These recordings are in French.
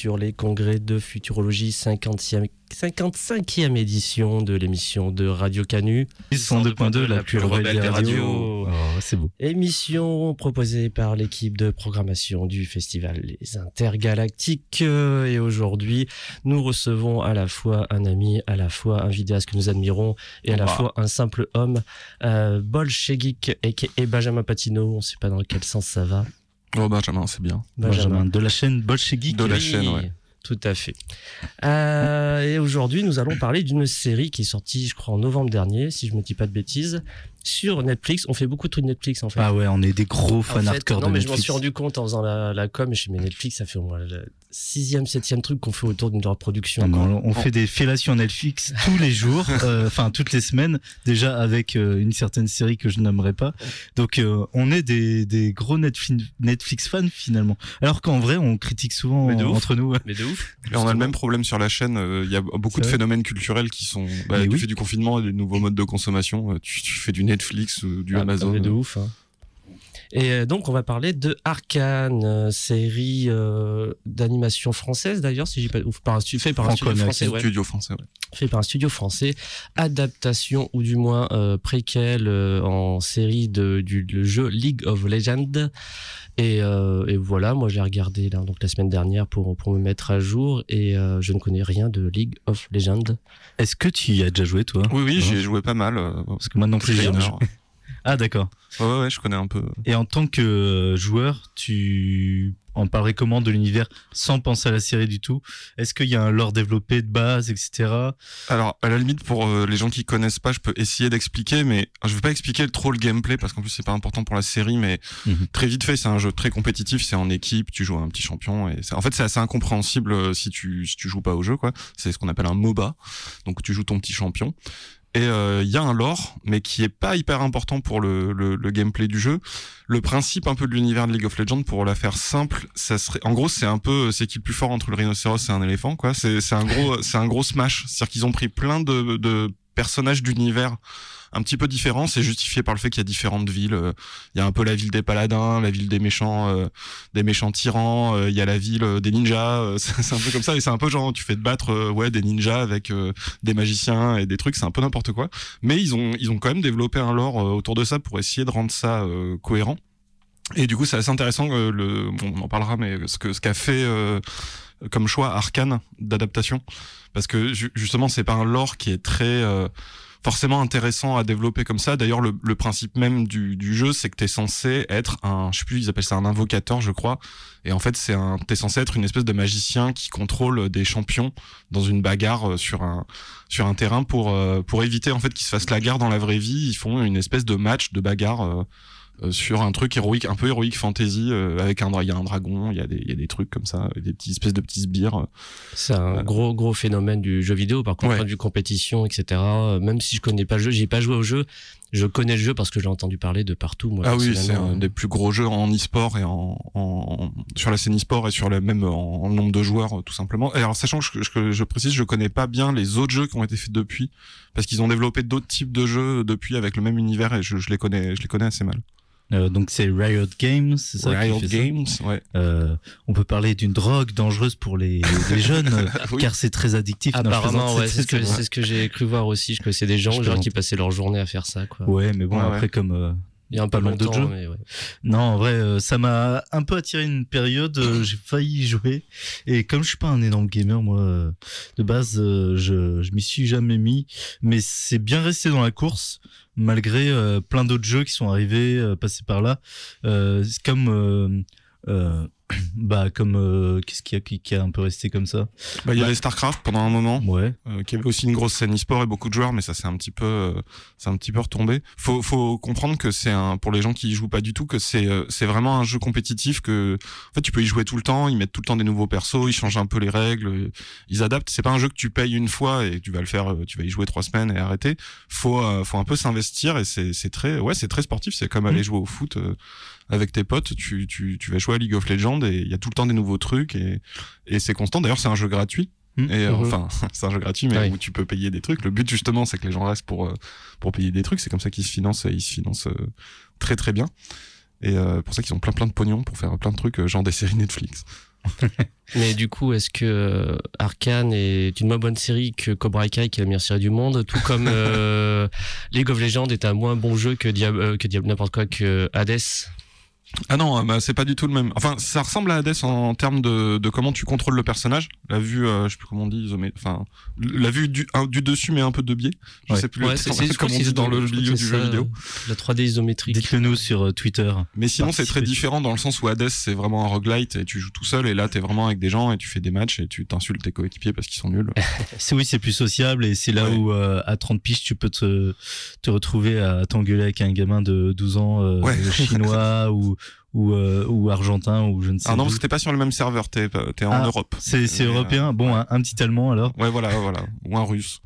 sur les congrès de futurologie 50e, 55e édition de l'émission de Radio Canu. 102.2, la plus rebelle des radios. Oh, c'est beau. Émission proposée par l'équipe de programmation du festival Les Intergalactiques. Et aujourd'hui, nous recevons à la fois un ami, à la fois un vidéaste que nous admirons et à la fois un simple homme, euh, Bolchegeek et Benjamin Patino. On ne sait pas dans quel sens ça va. Oh Benjamin, c'est bien. Benjamin, de la chaîne Bolchegeek. De la Oui, chaîne, ouais. Tout à fait. Euh, et aujourd'hui, nous allons parler d'une série qui est sortie, je crois, en novembre dernier, si je me dis pas de bêtises, sur Netflix. On fait beaucoup de trucs Netflix, en fait. Ah ouais, on est des gros En fans fait, hardcore non, de mais je m'en Netflix. suis rendu compte en faisant la, la com. Je me suis dit, mais Netflix, ça fait au moins le sixième, septième truc qu'on fait autour d'une reproduction. Ah non, on fait des fellations Netflix tous les jours, euh, enfin toutes les semaines, déjà avec euh, une certaine série que je nommerai pas. Donc euh, on est des, des gros Netflix, Netflix fans finalement. Alors qu'en vrai, on critique souvent Mais de ouf. entre nous. Mais de ouf. Et on a le même problème sur la chaîne. euh, Il y a beaucoup de vrai phénomènes culturels qui sont. Bah, Mais du oui. fait du confinement et des nouveaux modes de consommation, tu, tu fais du Netflix ou du Ah, Amazon. de ouf. hein. Et euh, donc, on va parler de Arcane, euh, série euh, d'animation française d'ailleurs, si j'ai pas ouf, par un fait par un studio français, ouais. Studio français, ouais. fait par un studio français, adaptation ou du moins euh, préquel euh, en série de, du le jeu League of Legends. Et, euh, et voilà, moi j'ai regardé là, donc la semaine dernière pour, pour me mettre à jour et euh, je ne connais rien de League of Legends. Est-ce que tu y as déjà joué toi? Oui, oui, Ouais. j'y ai joué pas mal. euh, Parce que moi non plus, j'ai. Ah d'accord. Ouais, ouais, ouais, je connais un peu. Et en tant que euh, joueur, tu en parlerais comment de l'univers sans penser à la série du tout? Est-ce qu'il y a un lore développé de base, etc. Alors, à la limite, pour euh, les gens qui connaissent pas, je peux essayer d'expliquer, mais je vais pas expliquer trop le gameplay parce qu'en plus c'est pas important pour la série, mais Mhm. très vite fait, c'est un jeu très compétitif, c'est en équipe, tu joues à un petit champion et en fait c'est assez incompréhensible euh, si tu si tu joues pas au jeu quoi. C'est ce qu'on appelle un MOBA, donc tu joues ton petit champion. Et il y a un lore, mais qui est pas hyper important pour le, le, le gameplay du jeu. Le principe un peu de l'univers de League of Legends, pour la faire simple, ça serait, en gros, c'est un peu, c'est qui le plus fort entre le rhinocéros et un éléphant, quoi. C'est, c'est un gros, c'est un gros smash. C'est-à-dire qu'ils ont pris plein de, de personnages d'univers un petit peu différents. C'est justifié par le fait qu'il y a différentes villes. Euh, Il y a un peu la ville des paladins, la ville des méchants, euh, des méchants tyrans. euh, Il y a la ville euh, des ninjas. c'est un peu comme ça. Et c'est un peu genre, tu fais te battre, ouais, des ninjas avec des magiciens et des trucs. C'est un peu n'importe quoi. Mais ils ont, ils ont quand même développé un lore autour de ça pour essayer de rendre ça cohérent. Et du coup, c'est assez intéressant. le, bon, on en parlera, mais ce que ce qu'a fait euh, comme choix Arkane d'adaptation, parce que ju- justement, c'est pas un lore qui est très euh, forcément intéressant à développer comme ça. D'ailleurs, le, principe même du, jeu, c'est que t'es censé être un, je sais plus, ils appellent ça un invocateur, je crois. Et en fait, c'est un, t'es censé être une espèce de magicien qui contrôle des champions dans une bagarre euh, sur un sur un terrain pour euh, pour éviter en fait qu'ils se fassent la guerre dans la vraie vie. Ils font une espèce de match de bagarre. Euh, sur un truc héroïque, un peu héroïque fantasy, euh, avec un, il y a un dragon, il y a des, il y a des trucs comme ça, des petits espèces de petits sbires. euh. C'est un gros gros phénomène du jeu vidéo. Par contre, Ouais. de vue compétition, etc. Même si je connais pas le jeu, j'ai pas joué au jeu. Je connais le jeu parce que j'ai entendu parler de partout. Moi, Ah oui, c'est un des plus gros jeux en e-sport et en, en sur la scène e-sport et sur le même en, en nombre de joueurs tout simplement. Et alors sachant que je, que je précise, je connais pas bien les autres jeux qui ont été faits depuis parce qu'ils ont développé d'autres types de jeux depuis avec le même univers et je, je les connais, je les connais assez mal. Euh, donc c'est Riot Games, c'est ça qui Riot fait ça Games, ouais. Euh, on peut parler d'une drogue dangereuse pour les, les jeunes, Oui. car c'est très addictif. Apparemment, ouais, c'est ce que, ce que j'ai cru voir aussi. Je connaissais des gens, genre, qui passaient leur journée à faire ça, quoi. Ouais, mais bon, Ouais, après, ouais. comme. euh, Il y a un pas mal d'autres longtemps, jeux. ouais. Non, en vrai, euh, ça m'a un peu attiré une période. euh, j'ai failli y jouer. Et comme je suis pas un énorme gamer, moi, euh, de base, euh, je, je m'y suis jamais mis. Mais c'est bien resté dans la course, malgré euh, plein d'autres jeux qui sont arrivés, euh, passés par là. Euh, comme. bah, comme. euh, Qu'est-ce qu'il y a qui, qui a un peu resté comme ça? Bah, il y Bah- avait StarCraft pendant un moment, Ouais. euh, qui avait aussi une grosse scène e-sport et beaucoup de joueurs, mais ça c'est un petit peu, euh, c'est un petit peu retombé. Faut, faut comprendre que c'est un, pour les gens qui y jouent pas du tout, que c'est, euh, c'est vraiment un jeu compétitif que, en fait, tu peux y jouer tout le temps. Ils mettent tout le temps des nouveaux persos, ils changent un peu les règles, ils adaptent. C'est pas un jeu que tu payes une fois et tu vas le faire, euh, tu vas y jouer trois semaines et arrêter. Faut, euh, faut un peu s'investir et c'est, c'est très, ouais, c'est très sportif. C'est comme aller jouer au foot. Avec tes potes, tu, tu, tu vas jouer à League of Legends et il y a tout le temps des nouveaux trucs et, et c'est constant. D'ailleurs, c'est un jeu gratuit. Mhm. Et euh, Mhm. enfin, c'est un jeu gratuit, mais Oui. où tu peux payer des trucs. Le but justement, c'est que les gens restent pour euh, pour payer des trucs. C'est comme ça qu'ils se financent. et Ils se financent euh, très très bien. Et euh, pour ça qu'ils ont plein plein de pognon pour faire plein de trucs, genre des séries Netflix. Mais du coup, est-ce que Arcane est une moins bonne série que Cobra Kai, qui est la meilleure série du monde, tout comme euh, League of Legends est un moins bon jeu que Diablo, que Diablo n'importe quoi que Hades? Ah non, euh, bah, c'est pas du tout le même. Enfin, ça ressemble à Hades en, en termes de, de comment tu contrôles le personnage. La vue, euh, je sais plus comment on dit, isomé- enfin, la vue du, un- du dessus mais un peu de biais. Je Ouais. sais plus Ouais, c'est comment on dit dans le milieu du jeu vidéo. La 3D isométrique. Dites-le nous sur euh, Twitter. Mais sinon, c'est très différent dans le sens où Hades, c'est vraiment un roguelite et tu joues tout seul et là, t'es vraiment avec des gens et tu fais des matchs et tu t'insultes tes coéquipiers parce qu'ils sont nuls. C'est oui, c'est plus sociable et c'est là Ouais. où euh, à 30 piges tu peux te, te retrouver à t'engueuler avec un gamin de 12 ans euh, Ouais. chinois ou ou, euh, ou argentin ou je ne sais Ah non, parce que t'es pas sur le même serveur, t'es t'es en Ah, Europe. C'est euh, européen. Bon, un, un petit allemand alors. Ouais, voilà, voilà. Ou un russe.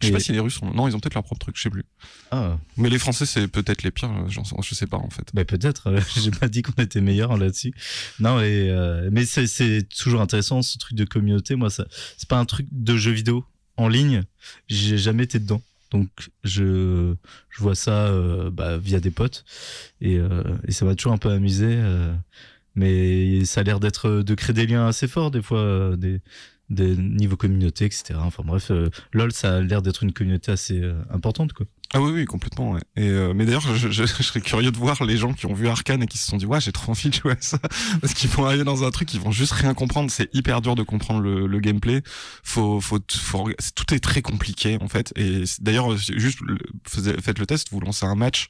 Je sais Et- pas si les Russes ont... Non, ils ont peut-être leur propre truc, je sais plus. Ah, Mais les Français, c'est peut-être les pires, je sais pas en fait. bah peut-être. euh, J'ai pas dit qu'on était meilleur là-dessus. Non, et euh, mais c'est c'est toujours intéressant ce truc de communauté. Moi, ça c'est pas un truc de jeu vidéo en ligne. J'ai jamais été dedans. Donc je vois ça euh, bah, via des potes et, euh, et ça m'a toujours un peu amusé. euh, mais ça a l'air d'être de créer des liens assez forts des fois des des niveaux communauté etc enfin bref lol ça a l'air d'être une communauté assez importante quoi Ah oui, oui, complètement. Ouais. Et euh, mais d'ailleurs, je, je, je serais curieux de voir les gens qui ont vu Arkane et qui se sont dit, ouais, j'ai trop envie de jouer à ça, parce qu'ils vont arriver dans un truc, ils vont juste rien comprendre. C'est hyper dur de comprendre le, le gameplay. Faut, faut, faut, tout est très compliqué en fait. Et d'ailleurs, euh, juste faites le test, vous lancez un match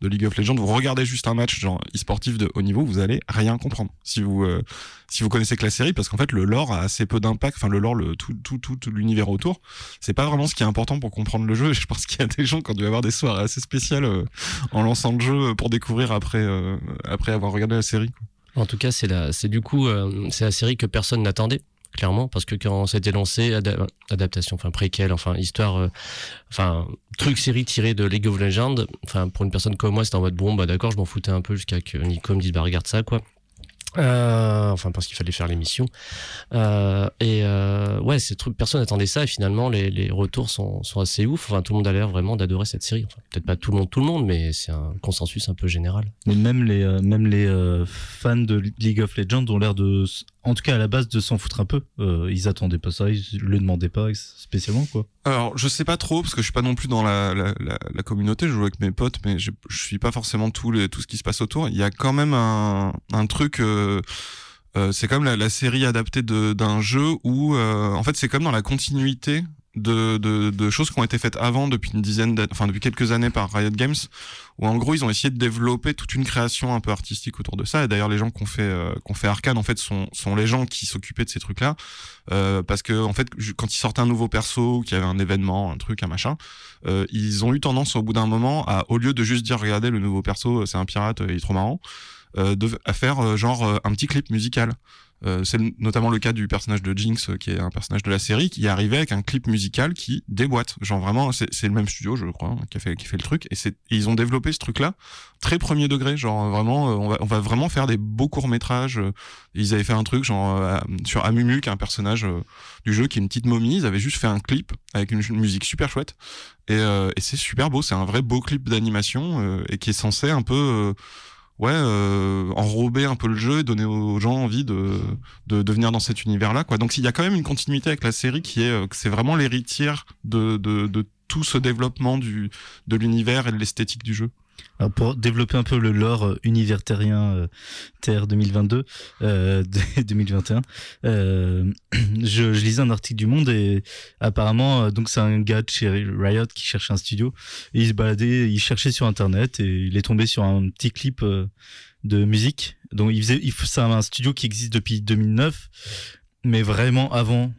de League of Legends, vous regardez juste un match genre e-sportif de haut niveau, vous allez rien comprendre. Si vous euh, si vous connaissez que la série, parce qu'en fait le lore a assez peu d'impact. Enfin le lore, le tout tout tout, tout l'univers autour, c'est pas vraiment ce qui est important pour comprendre le jeu. Je pense qu'il y a des gens qui ont dû avoir des soirées assez spéciales euh, en lançant le jeu pour découvrir après euh, après avoir regardé la série. En tout cas, c'est la, c'est du coup, euh, c'est la série que personne n'attendait, clairement, parce que quand c'était lancé, ada- adaptation, enfin préquel, enfin histoire, enfin truc série tiré de League of Legends, enfin pour une personne comme moi, c'était en mode bon, bah d'accord, je m'en foutais un peu jusqu'à que Nico me dise bah regarde ça quoi. Euh, enfin parce qu'il fallait faire l'émission euh, et euh, ouais c'est truc personne n'attendait ça et finalement les, les retours sont, sont assez ouf enfin tout le monde a l'air vraiment d'adorer cette série enfin, peut-être pas tout le monde tout le monde mais c'est un consensus un peu général Mais même les, euh, même les euh, fans de League of Legends ont l'air de, en tout cas à la base, de s'en foutre un peu. Euh, ils attendaient pas ça, ils le demandaient pas spécialement, quoi. Alors je sais pas trop parce que je suis pas non plus dans la la, la, la communauté. Je joue avec mes potes, mais je, je suis pas forcément tout les, tout ce qui se passe autour. Il y a quand même un un truc. euh, c'est comme la, série adaptée d'un jeu où euh, en fait c'est comme dans la continuité de, choses qui ont été faites avant depuis une dizaine enfin depuis quelques années par Riot Games, où en gros ils ont essayé de développer toute une création un peu artistique autour de ça. Et d'ailleurs les gens qui ont fait euh, ont fait Arkane en fait sont sont les gens qui s'occupaient de ces trucs là, euh, parce que en fait quand ils sortaient un nouveau perso, qu'il y avait un événement, un truc, un machin, euh, ils ont eu tendance au bout d'un moment à au lieu de juste dire regardez le nouveau perso c'est un pirate, il est trop marrant, euh, de, à faire euh, genre euh, un petit clip musical. Euh, c'est notamment le cas du personnage de Jinx, euh, qui est un personnage de la série, qui est arrivé avec un clip musical qui déboîte. Genre vraiment, c'est le même studio, je crois, hein, qui a fait, qui fait le truc. Et, et ils ont développé ce truc-là très premier degré. Genre euh, vraiment, euh, on va, on va vraiment faire des beaux courts métrages. Ils avaient fait un truc genre euh, sur Amumu, qui est un personnage euh, du jeu, qui est une petite momie. Ils avaient juste fait un clip avec une, musique super chouette. Et, euh, et c'est super beau. C'est un vrai beau clip d'animation euh, et qui est censé un peu euh, ouais, euh, enrober un peu le jeu et donner aux gens envie de, de, de venir dans cet univers-là. Donc il y a quand même une continuité avec la série qui est euh, que c'est vraiment l'héritière de, de, de tout ce développement du, de l'univers et de l'esthétique du jeu. Pour développer un peu le lore euh, universitairien euh, TR 2022, euh, 2021, euh, je, je lisais un article du Monde et apparemment, euh, donc c'est un gars de chez Riot qui cherchait un studio et il se baladait, il cherchait sur internet et il est tombé sur un petit clip euh, de musique. Donc il faisait, il, c'est un studio qui existe depuis 2009, mais vraiment avant.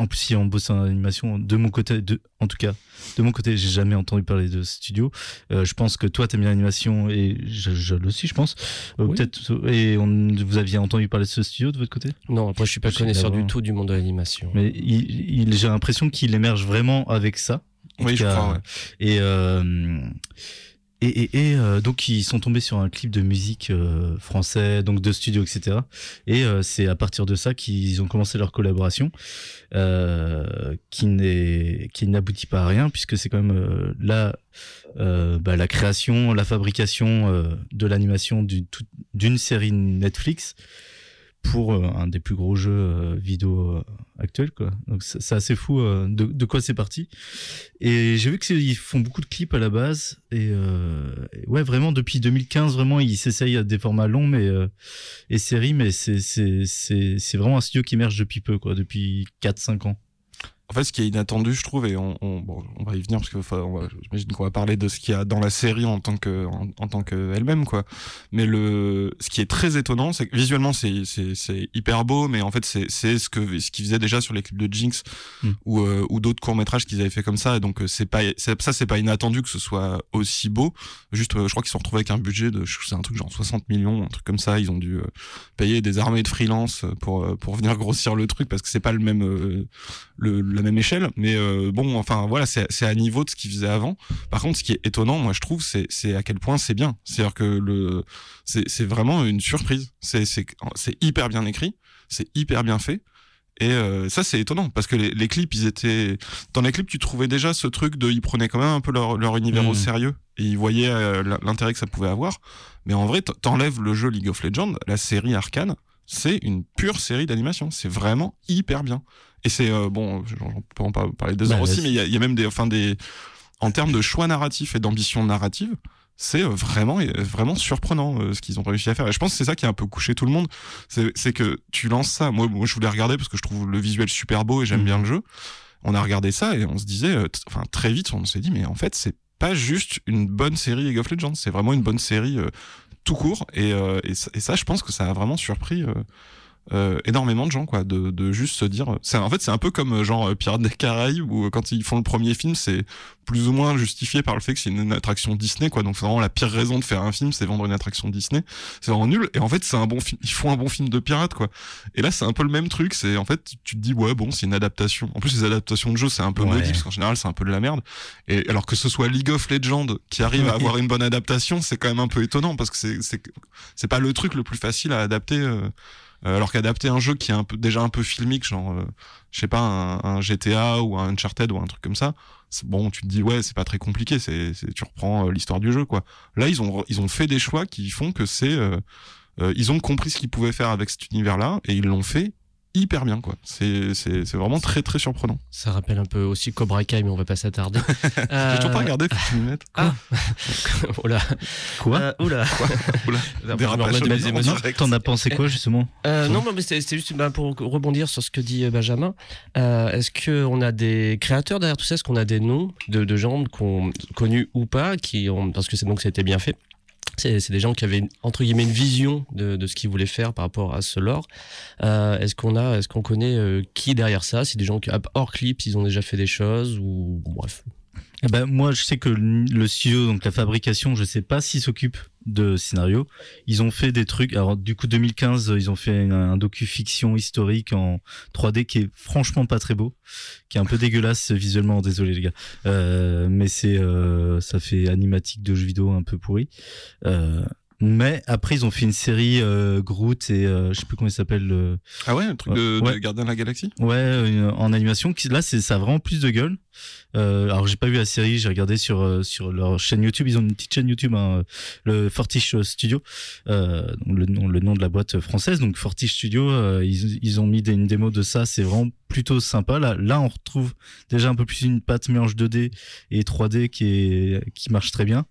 En plus, il en bosse en animation. De mon côté, de, en tout cas, de mon côté, j'ai jamais entendu parler de ce studio. Euh, je pense que toi, t'aimes bien l'animation et je, je le aussi, je pense. Euh, Oui. Peut-être. Et on, vous aviez entendu parler de ce studio de votre côté? Non, après je suis pas Je connaisseur du tout du monde de l'animation. Mais il, il- j'ai l'impression qu'il émerge vraiment avec ça. En Oui, je crois, ouais. Et, euh, et, euh, donc ils sont tombés sur un clip de musique euh, français, donc de studio, etc. Et euh, c'est à partir de ça qu'ils ont commencé leur collaboration, qui n'aboutit pas à rien puisque c'est quand même la bah, la création, la fabrication de l'animation d'une série Netflix pour euh, un des plus gros jeux euh, vidéo euh, actuels quoi. Donc c'est assez fou de, de quoi c'est parti. Et j'ai vu qu'ils font beaucoup de clips à la base et euh, ouais vraiment depuis 2015 vraiment ils s'essayent à des formats longs mais euh, et séries mais c'est vraiment un studio qui émerge depuis peu quoi depuis 4 5 ans. En fait, ce qui est inattendu, je trouve, et on, on, bon, on va y venir parce que j'imagine qu'on va parler de ce qu'il y a dans la série en tant que en, en tant que elle-même, quoi. Mais le, ce qui est très étonnant, c'est que visuellement, c'est hyper beau, mais en fait, c'est c'est ce que ce qu'ils faisaient déjà sur les clips de Jinx Mm. ou euh, ou d'autres courts métrages qu'ils avaient fait comme ça. Et donc euh, c'est pas ça, c'est pas inattendu que ce soit aussi beau. Juste, euh, je crois qu'ils se sont retrouvés avec un budget de, je- c'est un truc genre 60 millions, un truc comme ça. Ils ont dû payer des armées de freelance pour pour venir grossir le truc parce que c'est pas le même le, la même échelle mais euh, bon enfin voilà c'est à niveau de ce qu'ils faisaient avant. Par contre ce qui est étonnant moi je trouve c'est à quel point c'est bien. C'est à dire que le c'est vraiment une surprise. C'est hyper bien écrit c'est hyper bien fait. Et euh, ça c'est étonnant parce que les, les clips ils étaient dans les clips tu trouvais déjà ce truc de ils prenaient quand même un peu leur leur univers au sérieux et ils voyaient euh, l'intérêt que ça pouvait avoir. Mais en vrai t'enlèves le jeu League of Legends la série Arcane c'est une pure série d'animation. C'est vraiment hyper bien et c'est euh, bon, j'en peux en parler des Bah, heures aussi, mais il y a, y a même des, enfin des, en termes de choix narratifs et d'ambition narrative, c'est euh, vraiment, vraiment surprenant euh, ce qu'ils ont réussi à faire. Et je pense que c'est ça qui a un peu couché tout le monde, c'est que tu lances ça. Moi, moi, je voulais regarder parce que je trouve le visuel super beau et j'aime Mhm. bien le jeu. On a regardé ça et on se disait, euh, enfin très vite, on s'est dit, mais en fait, c'est pas juste une bonne série League of Legends, c'est vraiment une bonne série euh, tout court. Et, euh, et ça, je pense que ça a vraiment surpris. euh, euh, énormément de gens quoi de, de juste se dire c'est en fait c'est un peu comme euh, genre euh, Pirates des Caraïbes où euh, quand ils font le premier film c'est plus ou moins justifié par le fait que c'est une, une attraction Disney quoi. Donc c'est vraiment la pire raison de faire un film c'est vendre une attraction Disney. C'est vraiment nul. Et en fait c'est un bon film ils font un bon film de pirate quoi. Et là c'est un peu le même truc. C'est en fait tu te dis ouais bon c'est une adaptation. En plus les adaptations de jeux c'est un peu Ouais. maudit parce qu'en général c'est un peu de la merde. Et alors que ce soit League of Legends qui arrive à avoir une bonne adaptation c'est quand même un peu étonnant parce que c'est c'est c'est pas le truc le plus facile à adapter euh, alors qu'adapter un jeu qui est déjà un peu filmique, genre, euh, je sais pas, un, un GTA ou un Uncharted ou un truc comme ça, bon, tu te dis, ouais, c'est pas très compliqué, c'est, tu reprends euh, l'histoire du jeu, quoi. Là, ils ont, ils ont fait des choix qui font que c'est, euh, euh, ils ont compris ce qu'ils pouvaient faire avec cet univers-là et ils l'ont fait hyper bien, quoi. C'est, c'est, c'est vraiment très, très surprenant. Ça rappelle un peu aussi Cobra Kai, mais on va pas s'attarder. J'ai toujours pas regardé, faut que tu m'y mettes. Ah. oula. Quoi Euh, oula. Dérapage émotions. T'en as pensé quoi justement Euh, non, mais c'était c'était juste bah, pour rebondir sur ce que dit euh, Benjamin. Euh, Est-ce qu'on a des créateurs derrière tout ça? Est-ce qu'on a des noms de, de gens qu'on connus ou pas qui ont parce que c'est donc c'était bien fait? C'est des gens qui avaient entre guillemets une vision de, de ce qu'ils voulaient faire par rapport à ce lore. Euh, est-ce qu'on a, est-ce qu'on connaît euh, qui est derrière ça? C'est des gens qui hors clips, ils ont déjà fait des choses ou bref. Eh ben, moi, je sais que le studio, donc la fabrication, je sais pas s'ils s'occupent de scénario. Ils ont fait des trucs. Alors, du coup, 2015, ils ont fait un, un docu-fiction historique en 3D qui est franchement pas très beau, qui est un peu dégueulasse visuellement. Désolé les gars, euh, mais c'est euh, ça fait animatique de jeux vidéo un peu pourri. Euh, mais après, ils ont fait une série euh, Groot et euh, je sais plus comment il s'appelle. le- Ah ouais, le truc de, Ouais. de Gardien de la Galaxie? Ouais, euh, en animation. Qui, là, c'est ça a vraiment plus de gueule. Euh, alors j'ai pas vu la série, j'ai regardé sur euh, sur leur chaîne YouTube. Ils ont une petite chaîne YouTube, hein, le Fortiche Studio, euh, le nom de la boîte française. Donc Fortiche Studio, euh, ils ont mis une démo de ça. C'est vraiment plutôt sympa. Là là on retrouve déjà un peu plus une patte mélange 2D et 3D qui marche très bien.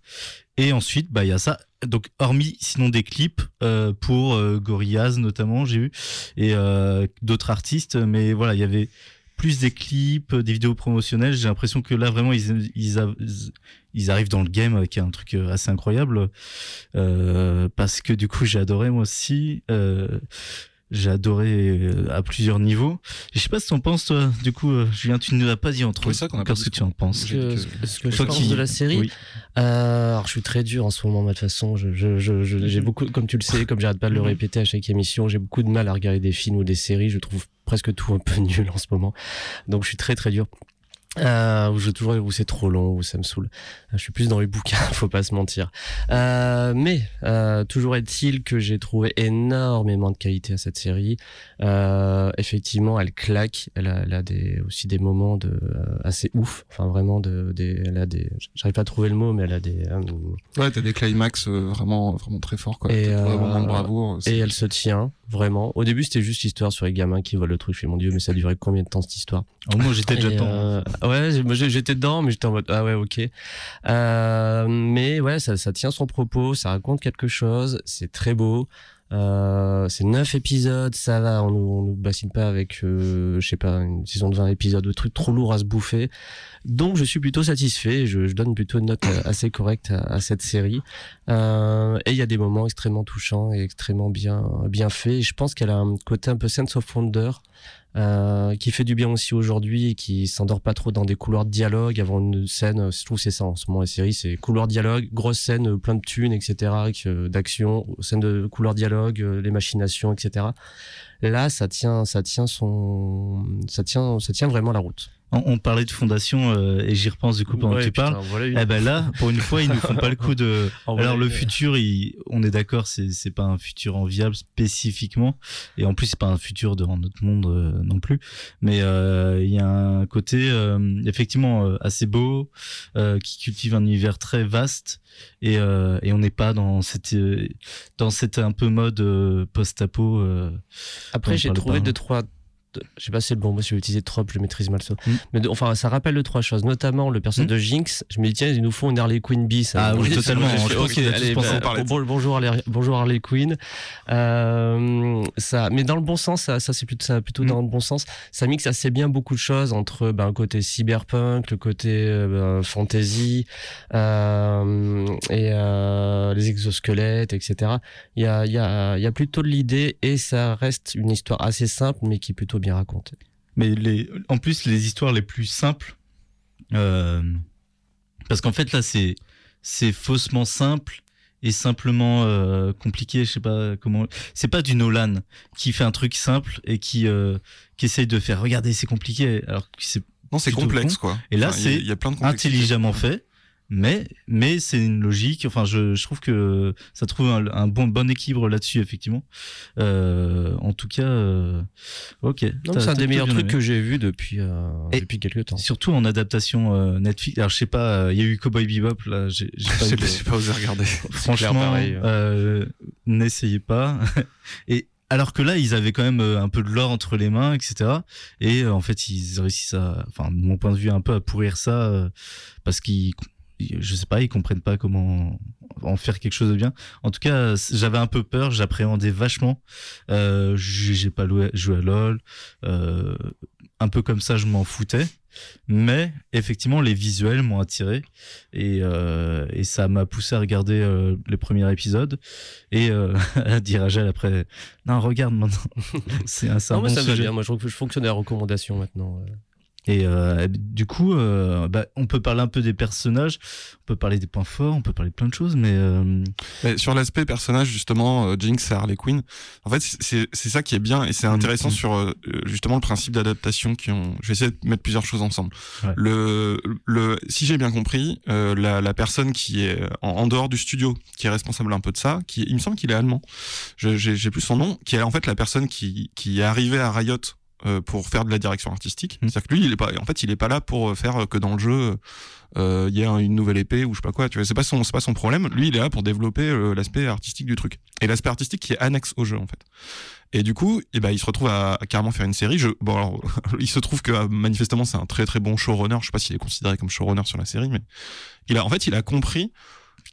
Et ensuite bah il y a ça. Donc hormis sinon des clips euh, pour euh, Gorillaz notamment j'ai vu et euh, d'autres artistes, mais voilà il y avait plus des clips, euh, des vidéos promotionnelles. J'ai l'impression que là vraiment ils, ils, a- ils arrivent dans le game avec un truc euh, assez incroyable euh, parce que du coup j'ai adoré moi aussi. Euh, j'ai adoré à plusieurs niveaux. Je sais pas ce que t'en penses toi. Du coup, Julien, tu ne l'as pas dit entre Oui, ça qu'on a Qu'est-ce que tu en penses que, ce que je pense qui- de la série, Oui. Euh, alors je suis très dur en ce moment, de toute façon. Je, je, je, je- j'ai beaucoup, comme tu le sais, comme j'arrête pas de le Mhm. répéter à chaque émission, j'ai beaucoup de mal à regarder des films ou des séries. Je trouve presque tout un peu nul en ce moment. Donc je suis très très dur. Euh, où je toujours où c'est trop long, où ça me saoule. Je suis plus dans les bouquins, faut pas se mentir. Euh, mais euh, toujours est-il que j'ai trouvé énormément de qualité à cette série. Euh, effectivement, elle claque. Elle a, elle a des, aussi des moments de euh, assez ouf. Enfin vraiment de, des, elle a des. J'arrive pas à trouver le mot, mais elle a des. euh, Ouais, t'as des climax vraiment, vraiment très forts, quoi. Et, euh, moments de bravoure. Et elle se tient vraiment. Au début, c'était juste l'histoire sur les gamins qui volent le truc. Je fais mon dieu, mais ça duré combien de temps cette histoire Alors, moi j'étais déjà dedans. euh, ouais, j'étais dedans, mais j'étais en mode ah ouais, ok. Euh, mais ouais, ça, ça tient son propos, ça raconte quelque chose, c'est très beau. Euh, c'est neuf épisodes, ça va, on nous, on nous bassine pas avec, euh, je sais pas, une saison de 20 épisodes, de trucs trop lourds à se bouffer. Donc je suis plutôt satisfait, je, je donne plutôt une note euh, assez correcte à, à cette série. Euh, et il y a des moments extrêmement touchants et extrêmement bien, bien faits. Je pense qu'elle a un côté un peu sense of wonder euh, qui fait du bien aussi aujourd'hui et qui s'endort pas trop dans des couloirs de dialogue avant une scène. euh, Je trouve c'est ça en ce moment la série, c'est couloir de dialogue, grosse scène, euh, plein de thunes, etc., euh, d'action, scène de couloir de dialogue, les machinations, etc. Là, ça tient, ça tient son, ça tient, ça tient vraiment la route. On, on parlait de fondation euh, et j'y repense du coup pendant Ouais, que tu putain, parles. voilà une- Eh ben là, pour une fois, ils nous font pas le coup de. vrai, Alors le futur, il- on est d'accord, c'est c'est pas un futur enviable spécifiquement, et en plus c'est pas un futur dans notre monde euh, non plus. Mais euh, il y a un côté euh, effectivement euh, assez beau, euh, qui cultive un univers très vaste, et, euh, et on n'est pas dans cette euh, dans cette un peu mode euh, post-apo. euh, Après, j'ai trouvé pas, deux, trois. Je sais pas si c'est le bon mot, si je vais utiliser trop, je le maîtrise mal ça. Mm. Mais de- enfin, ça rappelle deux, trois choses, notamment le personnage Mm. de Jinx. Je me dis, tiens, ils nous font une Harley Quinn bis. Ah oui, totalement. Je ok, allez, bah, de bon- bonjour, Harley, bonjour Harley Quinn. Euh, ça, mais dans le bon sens, ça, ça c'est plutôt, ça, plutôt Mm. dans le bon sens. Ça mixe assez bien beaucoup de choses entre ben, le côté cyberpunk, le côté euh, ben, fantasy euh, et euh, les exosquelettes, etc. Il y a, il y, a, il y a plutôt de l'idée et ça reste une histoire assez simple mais qui est plutôt bien. Mais les, en plus, les histoires les plus simples, euh, parce qu'en fait là, c'est c'est faussement simple et simplement euh, compliqué. Je sais pas comment. C'est pas du Nolan qui fait un truc simple et qui euh, qui essaye de faire. Regardez, c'est compliqué. Alors que c'est Non, c'est complexe, con. quoi. Et là, Enfin, il y a- c'est il y a plein de complexité. intelligemment fait. Mais mais c'est une logique. Enfin, je, je trouve que ça trouve un, un bon bon équilibre là-dessus effectivement. Euh, en tout cas, euh, ok. C'est un des meilleurs trucs aimé. que j'ai vu depuis, euh, depuis quelques temps. Surtout en adaptation euh, Netflix. Alors je sais pas, euh, il y a eu Cowboy Bebop là, j'ai pas, eu j'ai pas osé regarder. Franchement, euh, n'essayez pas. Et alors que là, ils avaient quand même un peu de l'or entre les mains, etc. Et euh, en fait, ils réussissent à, enfin, de mon point de vue, un peu à pourrir ça euh, parce qu'ils, je sais pas, ils comprennent pas comment en faire quelque chose de bien. En tout cas, j'avais un peu peur, j'appréhendais vachement. Euh, j'ai pas joué à LoL, euh, un peu comme ça, je m'en foutais. Mais effectivement, les visuels m'ont attiré et, euh, et ça m'a poussé à regarder euh, les premiers épisodes et euh, à dire à Gel après non regarde maintenant c'est un, Non, bon ça me va bien. Moi, je, je fonctionne à la recommandation maintenant. Et euh, du coup euh, bah, on peut parler un peu des personnages on peut parler des points forts on peut parler de plein de choses mais euh, Mais sur l'aspect personnage, justement, euh, Jinx et Harley Quinn, en fait, c'est ça qui est bien et c'est intéressant Mhm. sur euh, justement le principe d'adaptation qui ont. Je vais essayer de mettre plusieurs choses ensemble. Ouais. Le, le, si j'ai bien compris, euh, la, la personne qui est en, en dehors du studio, qui est responsable un peu de ça, qui, il me semble qu'il est allemand. J'ai plus son nom, qui est en fait la personne qui, qui est arrivée à Riot pour faire de la direction artistique. Mm. C'est-à-dire que lui, il est pas, en fait, il est pas là pour euh, faire que dans le jeu, euh, il y ait un- une nouvelle épée ou je sais pas quoi. Tu vois, c'est pas son, c'est pas son problème. Lui, il est là pour développer euh, l'aspect artistique du truc et l'aspect artistique qui est annexe au jeu en fait. Et du coup, eh ben, il se retrouve à, à carrément faire une série. Je, bon, alors, il se trouve que euh, manifestement, c'est un très très bon showrunner. Je sais pas s'il est considéré comme showrunner sur la série, mais il a, en fait, il a compris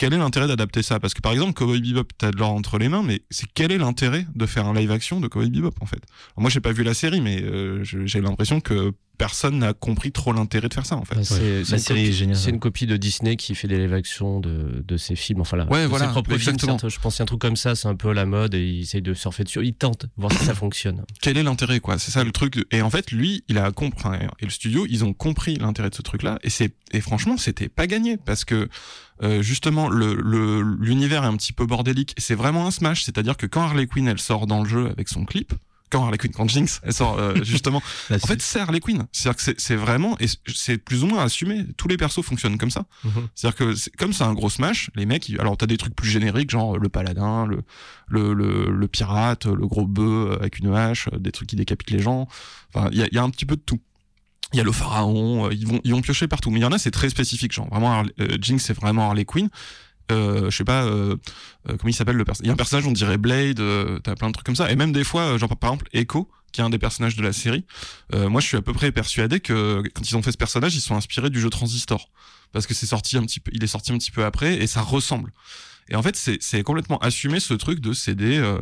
quel est l'intérêt d'adapter ça? Parce que par exemple, Cowboy Bebop, t'as de l'or entre les mains, mais c'est quel est l'intérêt de faire un live action de Cowboy Bebop en fait? Alors, Moi, j'ai pas vu la série, mais euh, j'ai l'impression que personne n'a compris trop l'intérêt de faire ça en fait. Bah, c'est c'est La une série est copie- géniale. C'est une copie de Disney qui fait des live action de, de ses films. Enfin, là, Ouais, de voilà, ses propres films. exactement. certes, Je pense qu'un truc comme ça, c'est un peu à la mode et il essaye de surfer dessus. Il tente, voir si ça fonctionne. Quel est l'intérêt quoi? C'est ça le truc. Et en fait, lui, il a compris. Et le studio, ils ont compris l'intérêt de ce truc-là. Et c'est et franchement, c'était pas gagné parce que euh, justement, le le- l'univers est un petit peu bordélique. C'est vraiment un smash. C'est-à-dire que quand Harley Quinn elle sort dans le jeu avec son clip. Quand Harley Quinn, quand Jinx, elle sort euh, justement En fait, c'est Harley Quinn. C'est-à-dire que c'est- vraiment, et c'est plus ou moins assumé. Tous les persos fonctionnent comme ça. Mhm. C'est-à-dire que comme c'est un gros smash, les mecs, ils- alors t'as des trucs plus génériques, genre le paladin, le, le, le, le pirate, le gros bœuf avec une hache, des trucs qui décapitent les gens. Enfin, il y a, il y a un petit peu de tout. Il y a le pharaon, euh, ils vont, ils vont piocher partout. Mais il y en a, c'est très spécifique, genre vraiment, euh, Jinx, c'est vraiment Harley Quinn. Euh, je sais pas, euh, euh, comment il s'appelle le personnage? Il y a un personnage, on dirait Blade, euh, t'as plein de trucs comme ça. Et même des fois, genre par exemple, Echo, qui est un des personnages de la série, moi je suis à peu près persuadé que quand ils ont fait ce personnage, ils sont inspirés du jeu Transistor. Parce que c'est sorti un petit peu, il est sorti un petit peu après et ça ressemble. Et en fait, c'est c'est complètement assumé ce truc de CD. Euh,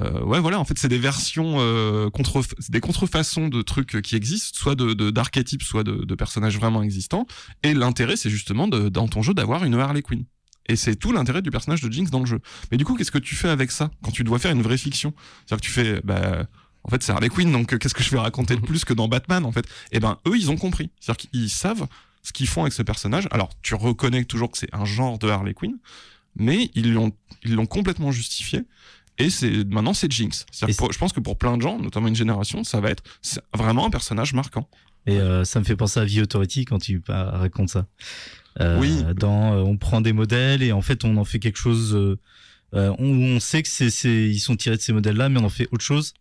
euh, ouais, voilà, en fait, c'est des versions euh, contre, des contrefaçons de trucs qui existent, soit de d'archétypes, soit de, personnages vraiment existants. Et l'intérêt, c'est justement dans ton jeu d'avoir une Harley Quinn. Et c'est tout l'intérêt du personnage de Jinx dans le jeu. Mais du coup, qu'est-ce que tu fais avec ça quand tu dois faire une vraie fiction? C'est-à-dire que tu fais, bah, en fait, c'est Harley Quinn, donc euh, qu'est-ce que je vais raconter de plus que dans Batman, en fait? Et ben, eux, ils ont compris. C'est-à-dire qu'ils savent ce qu'ils font avec ce personnage. Alors, tu reconnais toujours que c'est un genre de Harley Quinn, mais ils l'ont complètement justifié. Et c'est maintenant c'est Jinx. Pour- je pense que pour plein de gens, notamment une génération, ça va être vraiment un personnage marquant. Et euh, ça me fait penser à The Authority quand tu racontes ça. Euh, Oui. Dans, euh, on prend des modèles et en fait on en fait quelque chose. on, on sait que c'est, ils sont tirés de ces modèles-là, mais on en fait autre chose.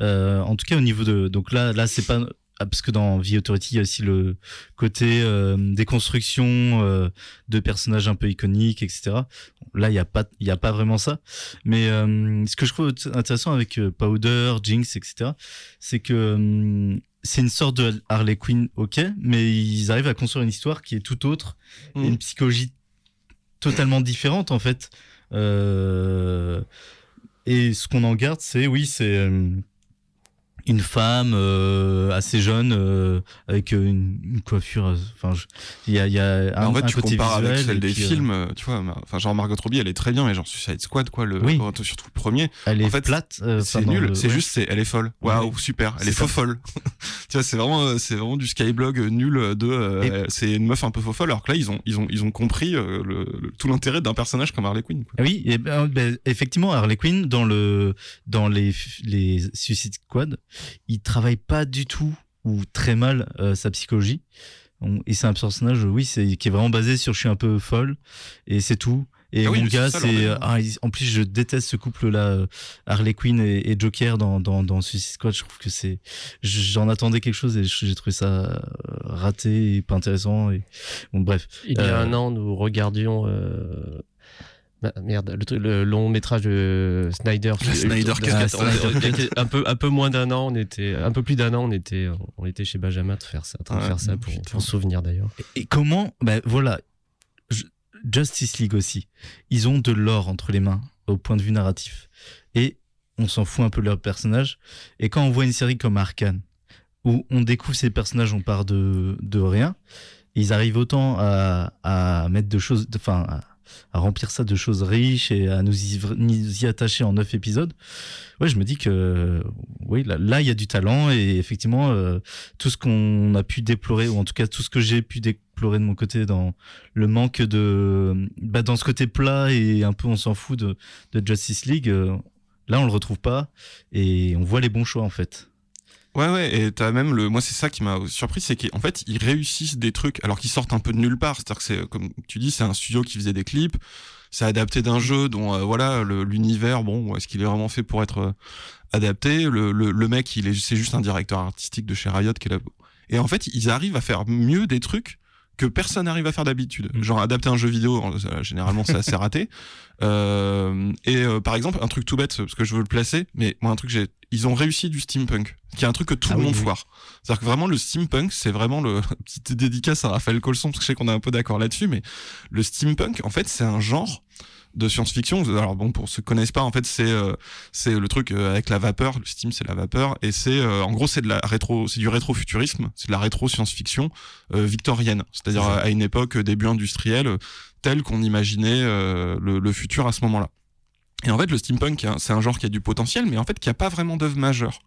En tout cas au niveau de, donc là, là c'est pas parce que dans The Authority il y a aussi le côté euh, des constructions euh, de personnages un peu iconiques, etc. Là il y a pas, il y a pas vraiment ça. Mais euh, ce que je trouve intéressant avec euh, Powder, Jinx, etc. C'est que c'est une sorte de Harley Quinn, ok, mais ils arrivent à construire une histoire qui est tout autre, et Mm. une psychologie totalement différente en fait. Et ce qu'on en garde, c'est oui, c'est une femme euh, assez jeune euh, avec euh, une, une coiffure. euh, Enfin, il y a, il y a un, en fait, un tu côté compares avec celle des puis, euh, films, euh, tu vois. Enfin, genre Margot Robbie, elle est très bien, mais genre Suicide Squad, quoi, le Oui. surtout le premier. elle est en fait, plate. euh, c'est nul, le- c'est ouais. juste, c'est, elle est folle. Waouh, super, elle C'est est faux folle. tu vois, c'est vraiment, c'est vraiment du skyblog nul de, c'est une meuf un peu faux folle. Alors que là, ils ont, ils ont, ils ont compris euh, le, le- tout l'intérêt d'un personnage comme Harley Quinn. quoi. Oui, et ben, ben, effectivement, Harley Quinn dans le dans les les Suicide Squad, il travaille pas du tout ou très mal euh, sa psychologie. On- Et c'est un personnage, oui, c'est qui est vraiment basé sur je suis un peu folle et c'est tout. Et Ah oui, mon gars, c'est leur ah, en plus je déteste ce couple-là, euh, Harley Quinn et, et Joker dans, dans dans Suicide Squad. Je trouve que c'est j'en attendais quelque chose et j'ai trouvé ça euh, raté et pas intéressant. Et bon, bref. Il y a Euh, un an, nous regardions. euh, ah, Merde, le, truc- le long métrage de Snyder. La Snyder de- on on était un peu un peu moins d'un an, on était un peu plus d'un an, on était on était chez Benjamin de faire ça, en train de faire ça pour, se souvenir d'ailleurs. Et comment Ben voilà, Je- Justice League aussi. Ils ont de l'or entre les mains au point de vue narratif. Et on s'en fout un peu de leur personnage. Et quand on voit une série comme Arkane, où on découvre ces personnages, on part de, de rien, ils arrivent autant à, à mettre de choses, enfin, à, remplir ça de choses riches et à nous y, y attacher en neuf épisodes. Ouais, je me dis que, oui, là, il y a du talent et effectivement, euh, tout ce qu'on a pu déplorer, ou en tout cas tout ce que j'ai pu déplorer de mon côté dans le manque de, bah, dans ce côté plat et un peu on s'en fout de, de Justice League, euh, là on le retrouve pas et on voit les bons choix en fait. Ouais, ouais, et t'as même le. Moi, c'est ça qui m'a surpris, c'est qu'en fait, ils réussissent des trucs alors qu'ils sortent un peu de nulle part. C'est-à-dire que c'est, comme tu dis, c'est un studio qui faisait des clips. c'est adapté d'un jeu dont euh, voilà l'univers, bon, est-ce qu'il est vraiment fait pour être euh, adapté le, le, le mec, il est, c'est juste un directeur artistique de chez Riot qui est là. Et en fait, ils arrivent à faire mieux des trucs que personne n'arrive à faire d'habitude. Mm. Genre adapter un jeu vidéo, euh, généralement c'est assez raté. Euh, et euh, par exemple, un truc tout bête, parce que je veux le placer, mais moi un truc j'ai, ils ont réussi du steampunk, qui est un truc que tout Ah le oui, monde oui. foire. C'est-à-dire que vraiment le steampunk, c'est vraiment le petite dédicace à Raphaël Colson, parce que je sais qu'on est un peu d'accord là-dessus, mais le steampunk, en fait, c'est un genre de science-fiction. Alors bon, pour ceux qui connaissent pas, en fait, c'est euh, c'est le truc euh, avec la vapeur. Le steam, c'est la vapeur, et c'est euh, en gros c'est de la rétro, c'est du rétrofuturisme, c'est de la rétro science-fiction euh, victorienne, c'est-à-dire à, une époque euh, début industriel, euh, tel qu'on imaginait euh, le, le futur à ce moment-là. Et en fait, le steampunk, c'est un genre qui a du potentiel, mais en fait, qui a pas vraiment d'œuvre majeure.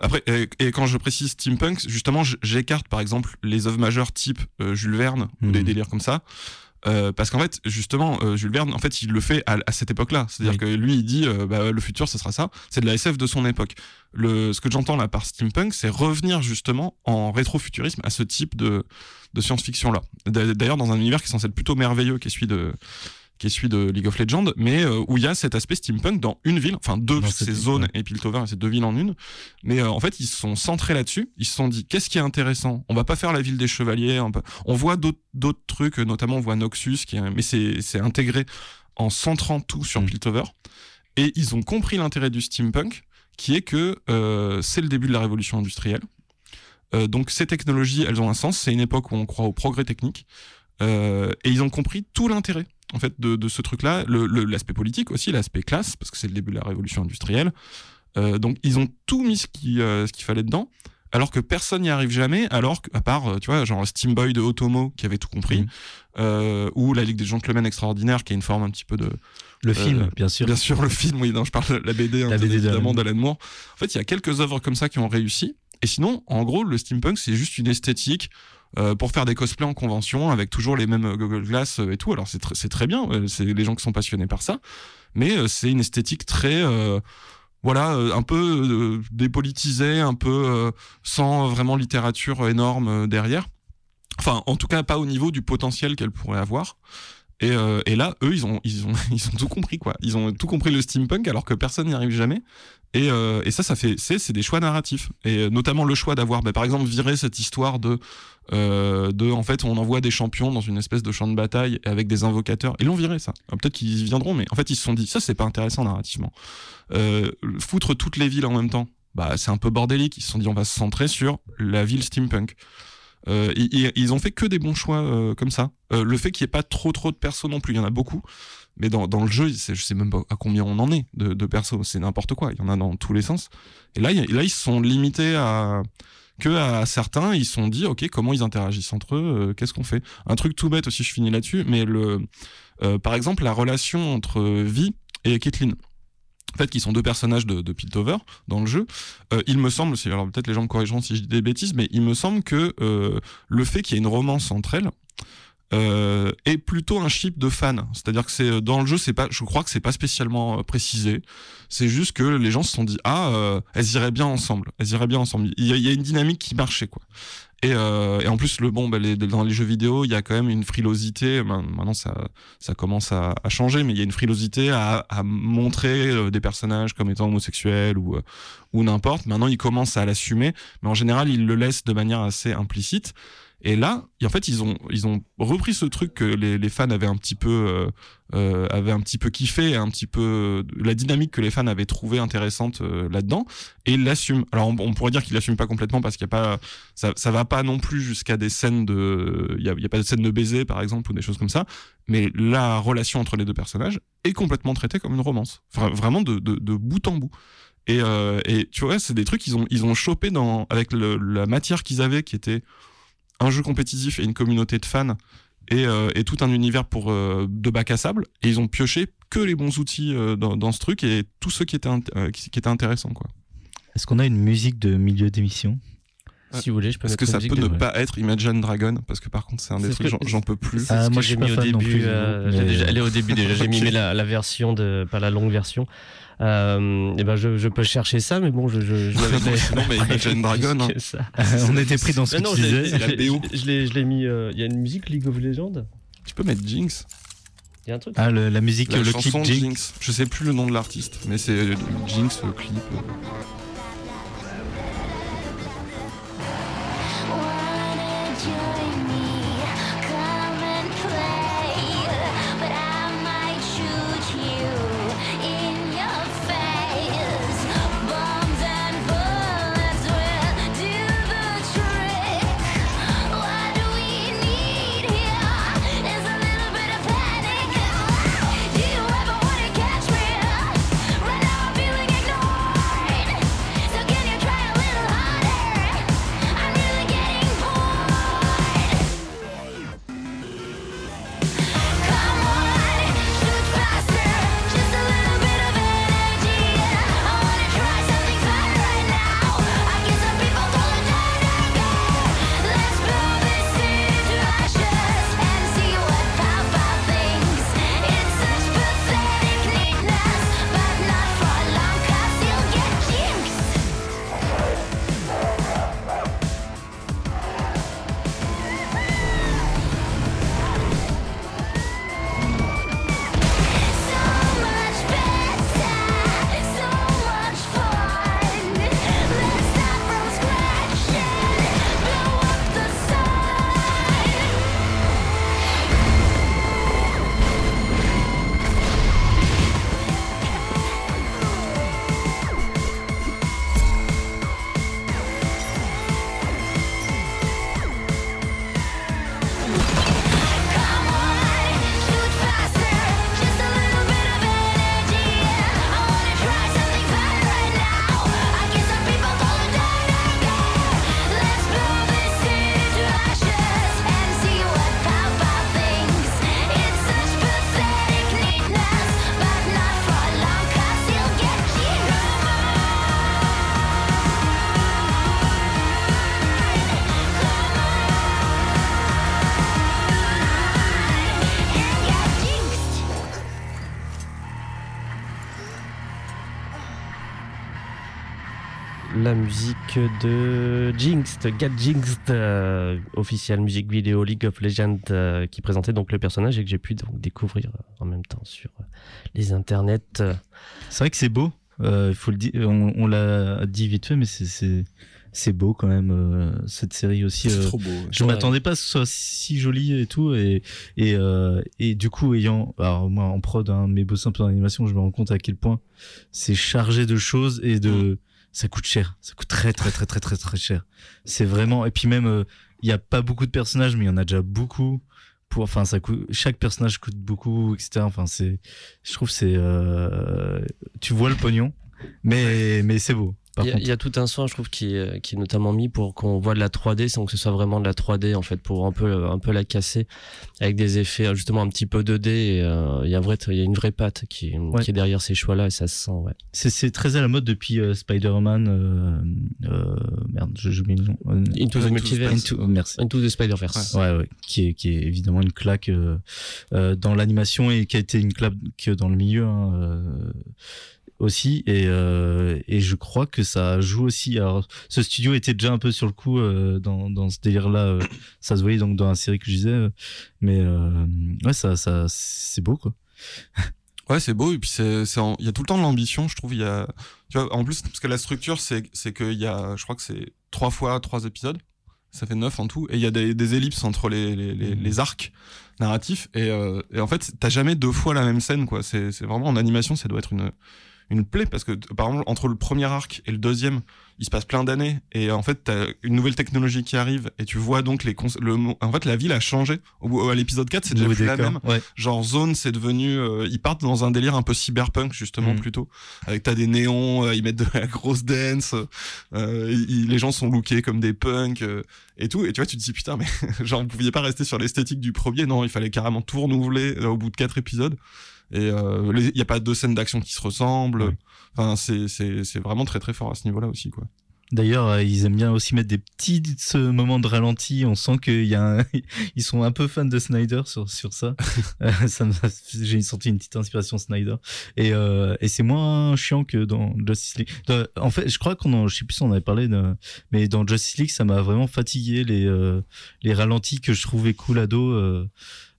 Après, et, quand je précise steampunk, justement, j'écarte par exemple les œuvres majeures type euh, Jules Verne ou des délires comme ça. Euh, parce qu'en fait, justement, euh, Jules Verne, en fait, il le fait à, à cette époque-là. C'est-à-dire Oui. que lui, il dit, euh, bah, le futur, ce sera ça. C'est de la SF de son époque. Le, ce que j'entends là par steampunk, c'est revenir justement en rétrofuturisme à ce type de, de science-fiction-là. D'a- D'ailleurs, dans un univers qui est censé être plutôt merveilleux, qui est celui de, qui est celui de League of Legends, mais euh, où il y a cet aspect steampunk dans une ville, enfin deux, Dans ces cette- zones ouais. et Piltover, c'est deux villes en une. Mais euh, en fait, ils se sont centrés là-dessus. Ils se sont dit, qu'est-ce qui est intéressant? On va pas faire la ville des chevaliers. On, peut- on voit d'autres trucs, notamment on voit Noxus, qui est, mais c'est c'est intégré en centrant tout sur Mm. Piltover. Et ils ont compris l'intérêt du steampunk, qui est que euh, c'est le début de la révolution industrielle. Euh, donc ces technologies, elles ont un sens. C'est une époque où on croit au progrès technique. Euh, et ils ont compris tout l'intérêt en fait de, de ce truc-là, l'aspect politique aussi, l'aspect classe, parce que c'est le début de la révolution industrielle. Euh, donc ils ont tout mis ce euh, ce qu'il fallait dedans, alors que personne n'y arrive jamais, alors que, à part, euh, tu vois, genre Steam Boy de Otomo qui avait tout compris, euh, ou la Ligue des Gentlemen Extraordinaires qui a une forme un petit peu de, Le film, bien sûr. Bien sûr, le film, oui, non, je parle de la BD, hein, La BD évidemment, d'Alan Moore. En fait, il y a quelques œuvres comme ça qui ont réussi. Et sinon, en gros, le steampunk, c'est juste une esthétique euh, pour faire des cosplays en convention avec toujours les mêmes euh, Google Glass euh, et tout. Alors, c'est tr- très bien. C'est les gens qui sont passionnés par ça. Mais c'est une esthétique très. voilà, un peu dépolitisée, un peu sans vraiment littérature énorme derrière. Enfin, en tout cas, pas au niveau du potentiel qu'elle pourrait avoir. Et, et là, eux, ils ont, ils, ont, ils ont tout compris, quoi. Ils ont tout compris le steampunk alors que personne n'y arrive jamais. Et, et ça, ça fait, c'est, des choix narratifs. Et notamment le choix d'avoir, bah, par exemple, viré cette histoire de, euh, de, en fait, on envoie des champions dans une espèce de champ de bataille avec des invocateurs. Ils l'ont viré, ça. Peut-être qu'ils viendront, mais en fait, ils se sont dit, ça, c'est pas intéressant narrativement. Euh, foutre toutes les villes en même temps, bah, c'est un peu bordélique. Ils se sont dit, on va se centrer sur la ville steampunk. Euh, ils, ont fait que des bons choix comme ça. Le fait qu'il n'y ait pas trop trop de persos non plus, il y en a beaucoup. Mais dans, dans le jeu, je sais même pas à combien on en est de, de persos. C'est n'importe quoi. Il y en a dans tous les sens. Et là, là, ils se sont limités à que à certains. Ils se sont dit, ok, comment ils interagissent entre eux euh, Qu'est-ce qu'on fait? Un truc tout bête aussi. Je finis là-dessus. Mais le, euh, par exemple, la relation entre Vi et Caitlyn. En fait, qui sont deux personnages de, de Piltover dans le jeu. Euh, il me semble, alors peut-être les gens me corrigeront si je dis des bêtises, mais il me semble que euh, le fait qu'il y ait une romance entre elles euh, est plutôt un chip de fans. C'est-à-dire que c'est dans le jeu, c'est pas, je crois que c'est pas spécialement euh, précisé. C'est juste que les gens se sont dit ah, euh, elles iraient bien ensemble, elles iraient bien ensemble. Il y a, une dynamique qui marchait quoi. Et, euh, et en plus, le bon, bah, dans les jeux vidéo, il y a quand même une frilosité. Maintenant, ça, ça commence à, à changer, mais il y a une frilosité à, à montrer euh, des personnages comme étant homosexuels ou, euh, ou n'importe. Maintenant, ils commencent à l'assumer, mais en général, ils le laissent de manière assez implicite. Et là, en fait, ils ont, ils ont repris ce truc que les, fans avaient un petit peu, euh, euh, avaient un petit peu kiffé, un petit peu la dynamique que les fans avaient trouvé intéressante euh, là-dedans, et ils l'assument. Alors, on, pourrait dire qu'ils l'assument pas complètement parce qu'il y a pas, ça, ça va pas non plus jusqu'à des scènes de, il y a, pas de scène de baiser par exemple ou des choses comme ça, mais la relation entre les deux personnages est complètement traitée comme une romance, Vra- vraiment de, de, bout en bout. Et, tu vois, c'est des trucs qu'ils ont, ils ont chopé dans, avec la matière qu'ils avaient, qui était un jeu compétitif et une communauté de fans et, euh, tout un univers pour euh, de bac à sable. Et ils ont pioché que les bons outils euh, dans, ce truc et tous ceux qui étaient, qui, intéressants. Est-ce qu'on a une musique de milieu d'émission? Si vous voulez, je peux Est-ce que ça peut ne pas être Imagine Dragon Parce que par contre, c'est un des trucs, que- j'en- peux plus. Ah, moi, j'ai mis pas au non début. plus, euh, mais- déjà- au début déjà. J'ai mis la, la version de, pas la longue version. Euh, et ben je, je peux chercher ça, mais bon, je, je, je Sinon, mais Imagine Dragon, hein. On était pris dans ce que non, tu je l'ai- disais. la je l'ai- BO. je l'ai- je l'ai mis. euh, Il y a une musique League of Legends. Tu peux mettre Jinx Il y a un truc. Ah, le- la musique, La le clip Jinx. Jinx. Je sais plus le nom de l'artiste, mais c'est euh, Jinx, le clip. euh. Musique de Jinxed, Get Jinxed, euh, officielle musique vidéo League of Legends, euh, qui présentait donc le personnage et que j'ai pu donc découvrir euh, en même temps sur euh, les internets. C'est vrai que c'est beau. Euh, il faut le dire. On, on l'a dit vite fait, mais c'est- beau quand même euh, cette série aussi. C'est euh, trop beau. Je Ouais. m'attendais pas à ce que ce soit si joli et tout et et euh, et du coup ayant alors moi en prod hein, mais bossé un peu en animation je me rends compte à quel point c'est chargé de choses et de ça coûte cher. Ça coûte très très très très très très cher. C'est vraiment et puis même euh, il y a pas beaucoup de personnages mais il y en a déjà beaucoup. Pour enfin ça coûte chaque personnage coûte beaucoup etc enfin c'est je trouve que c'est euh, tu vois le pognon mais mais c'est beau Il y, a- contre il y a tout un soin, je trouve, qui est, qui est notamment mis pour qu'on voit de la 3D sans que ce soit vraiment de la 3D, en fait, pour un peu, un peu la casser avec des effets justement un petit peu 2D. Et, euh, il y a un vrai, il y a une vraie patte qui, Ouais. qui est derrière ces choix-là et ça se sent, ouais. c'est c'est très à la mode depuis euh, Spider-Man euh, euh, merde j'ai oublié le nom Euh, Into the Multiverse. Into- oh, merci. Into the Spider-Verse. Ouais, ouais, qui est, qui est évidemment une claque euh, euh, dans l'animation et qui a été une claque dans le milieu hein, euh, aussi. Et, euh, et je crois que ça joue aussi. Alors, ce studio était déjà un peu sur le coup euh, dans, dans ce délire-là. euh, ça se voyait donc dans la série que je disais. mais ouais, ça, ça, c'est beau quoi. Ouais, c'est beau et puis c'est, il y a tout le temps de l'ambition, je trouve. Il y a, tu vois, en plus parce que la structure, c'est, c'est qu'il y a, je crois que c'est trois fois trois épisodes, ça fait neuf en tout, et il y a des, des ellipses entre les les, les, les arcs narratifs et, et en fait, t'as jamais deux fois la même scène, quoi. C'est vraiment en animation, ça doit être une une plaie parce que par exemple entre le premier arc et le deuxième il se passe plein d'années et en fait t'as une nouvelle technologie qui arrive et tu vois donc les cons- le en fait la ville a changé. Au à l'épisode 4 c'est déjà plus la même. Ouais. genre zone c'est devenu euh, ils partent dans un délire un peu cyberpunk justement Mm. plutôt. Avec t'as des néons euh, ils mettent de la grosse dance euh, ils- les gens sont lookés comme des punks euh, et tout. Et tu vois tu te dis putain mais genre vous pouviez pas rester sur l'esthétique du premier. Non il fallait carrément tout renouveler euh, au bout de quatre épisodes et euh, il y a pas deux scènes d'action qui se ressemblent enfin c'est vraiment très très fort à ce niveau là aussi quoi D'ailleurs, euh, ils aiment bien aussi mettre des petits moments de ralenti. On sent qu'il y a un... ils sont un peu fans de Snyder sur sur ça. Euh, ça J'ai senti une petite inspiration Snyder. Et, euh, et c'est moins chiant que dans Justice League. Dans- En fait, je crois qu'on en, je sais plus si on avait parlé de, mais dans Justice League, ça m'a vraiment fatigué les euh, les ralentis que je trouvais cool à dos. euh,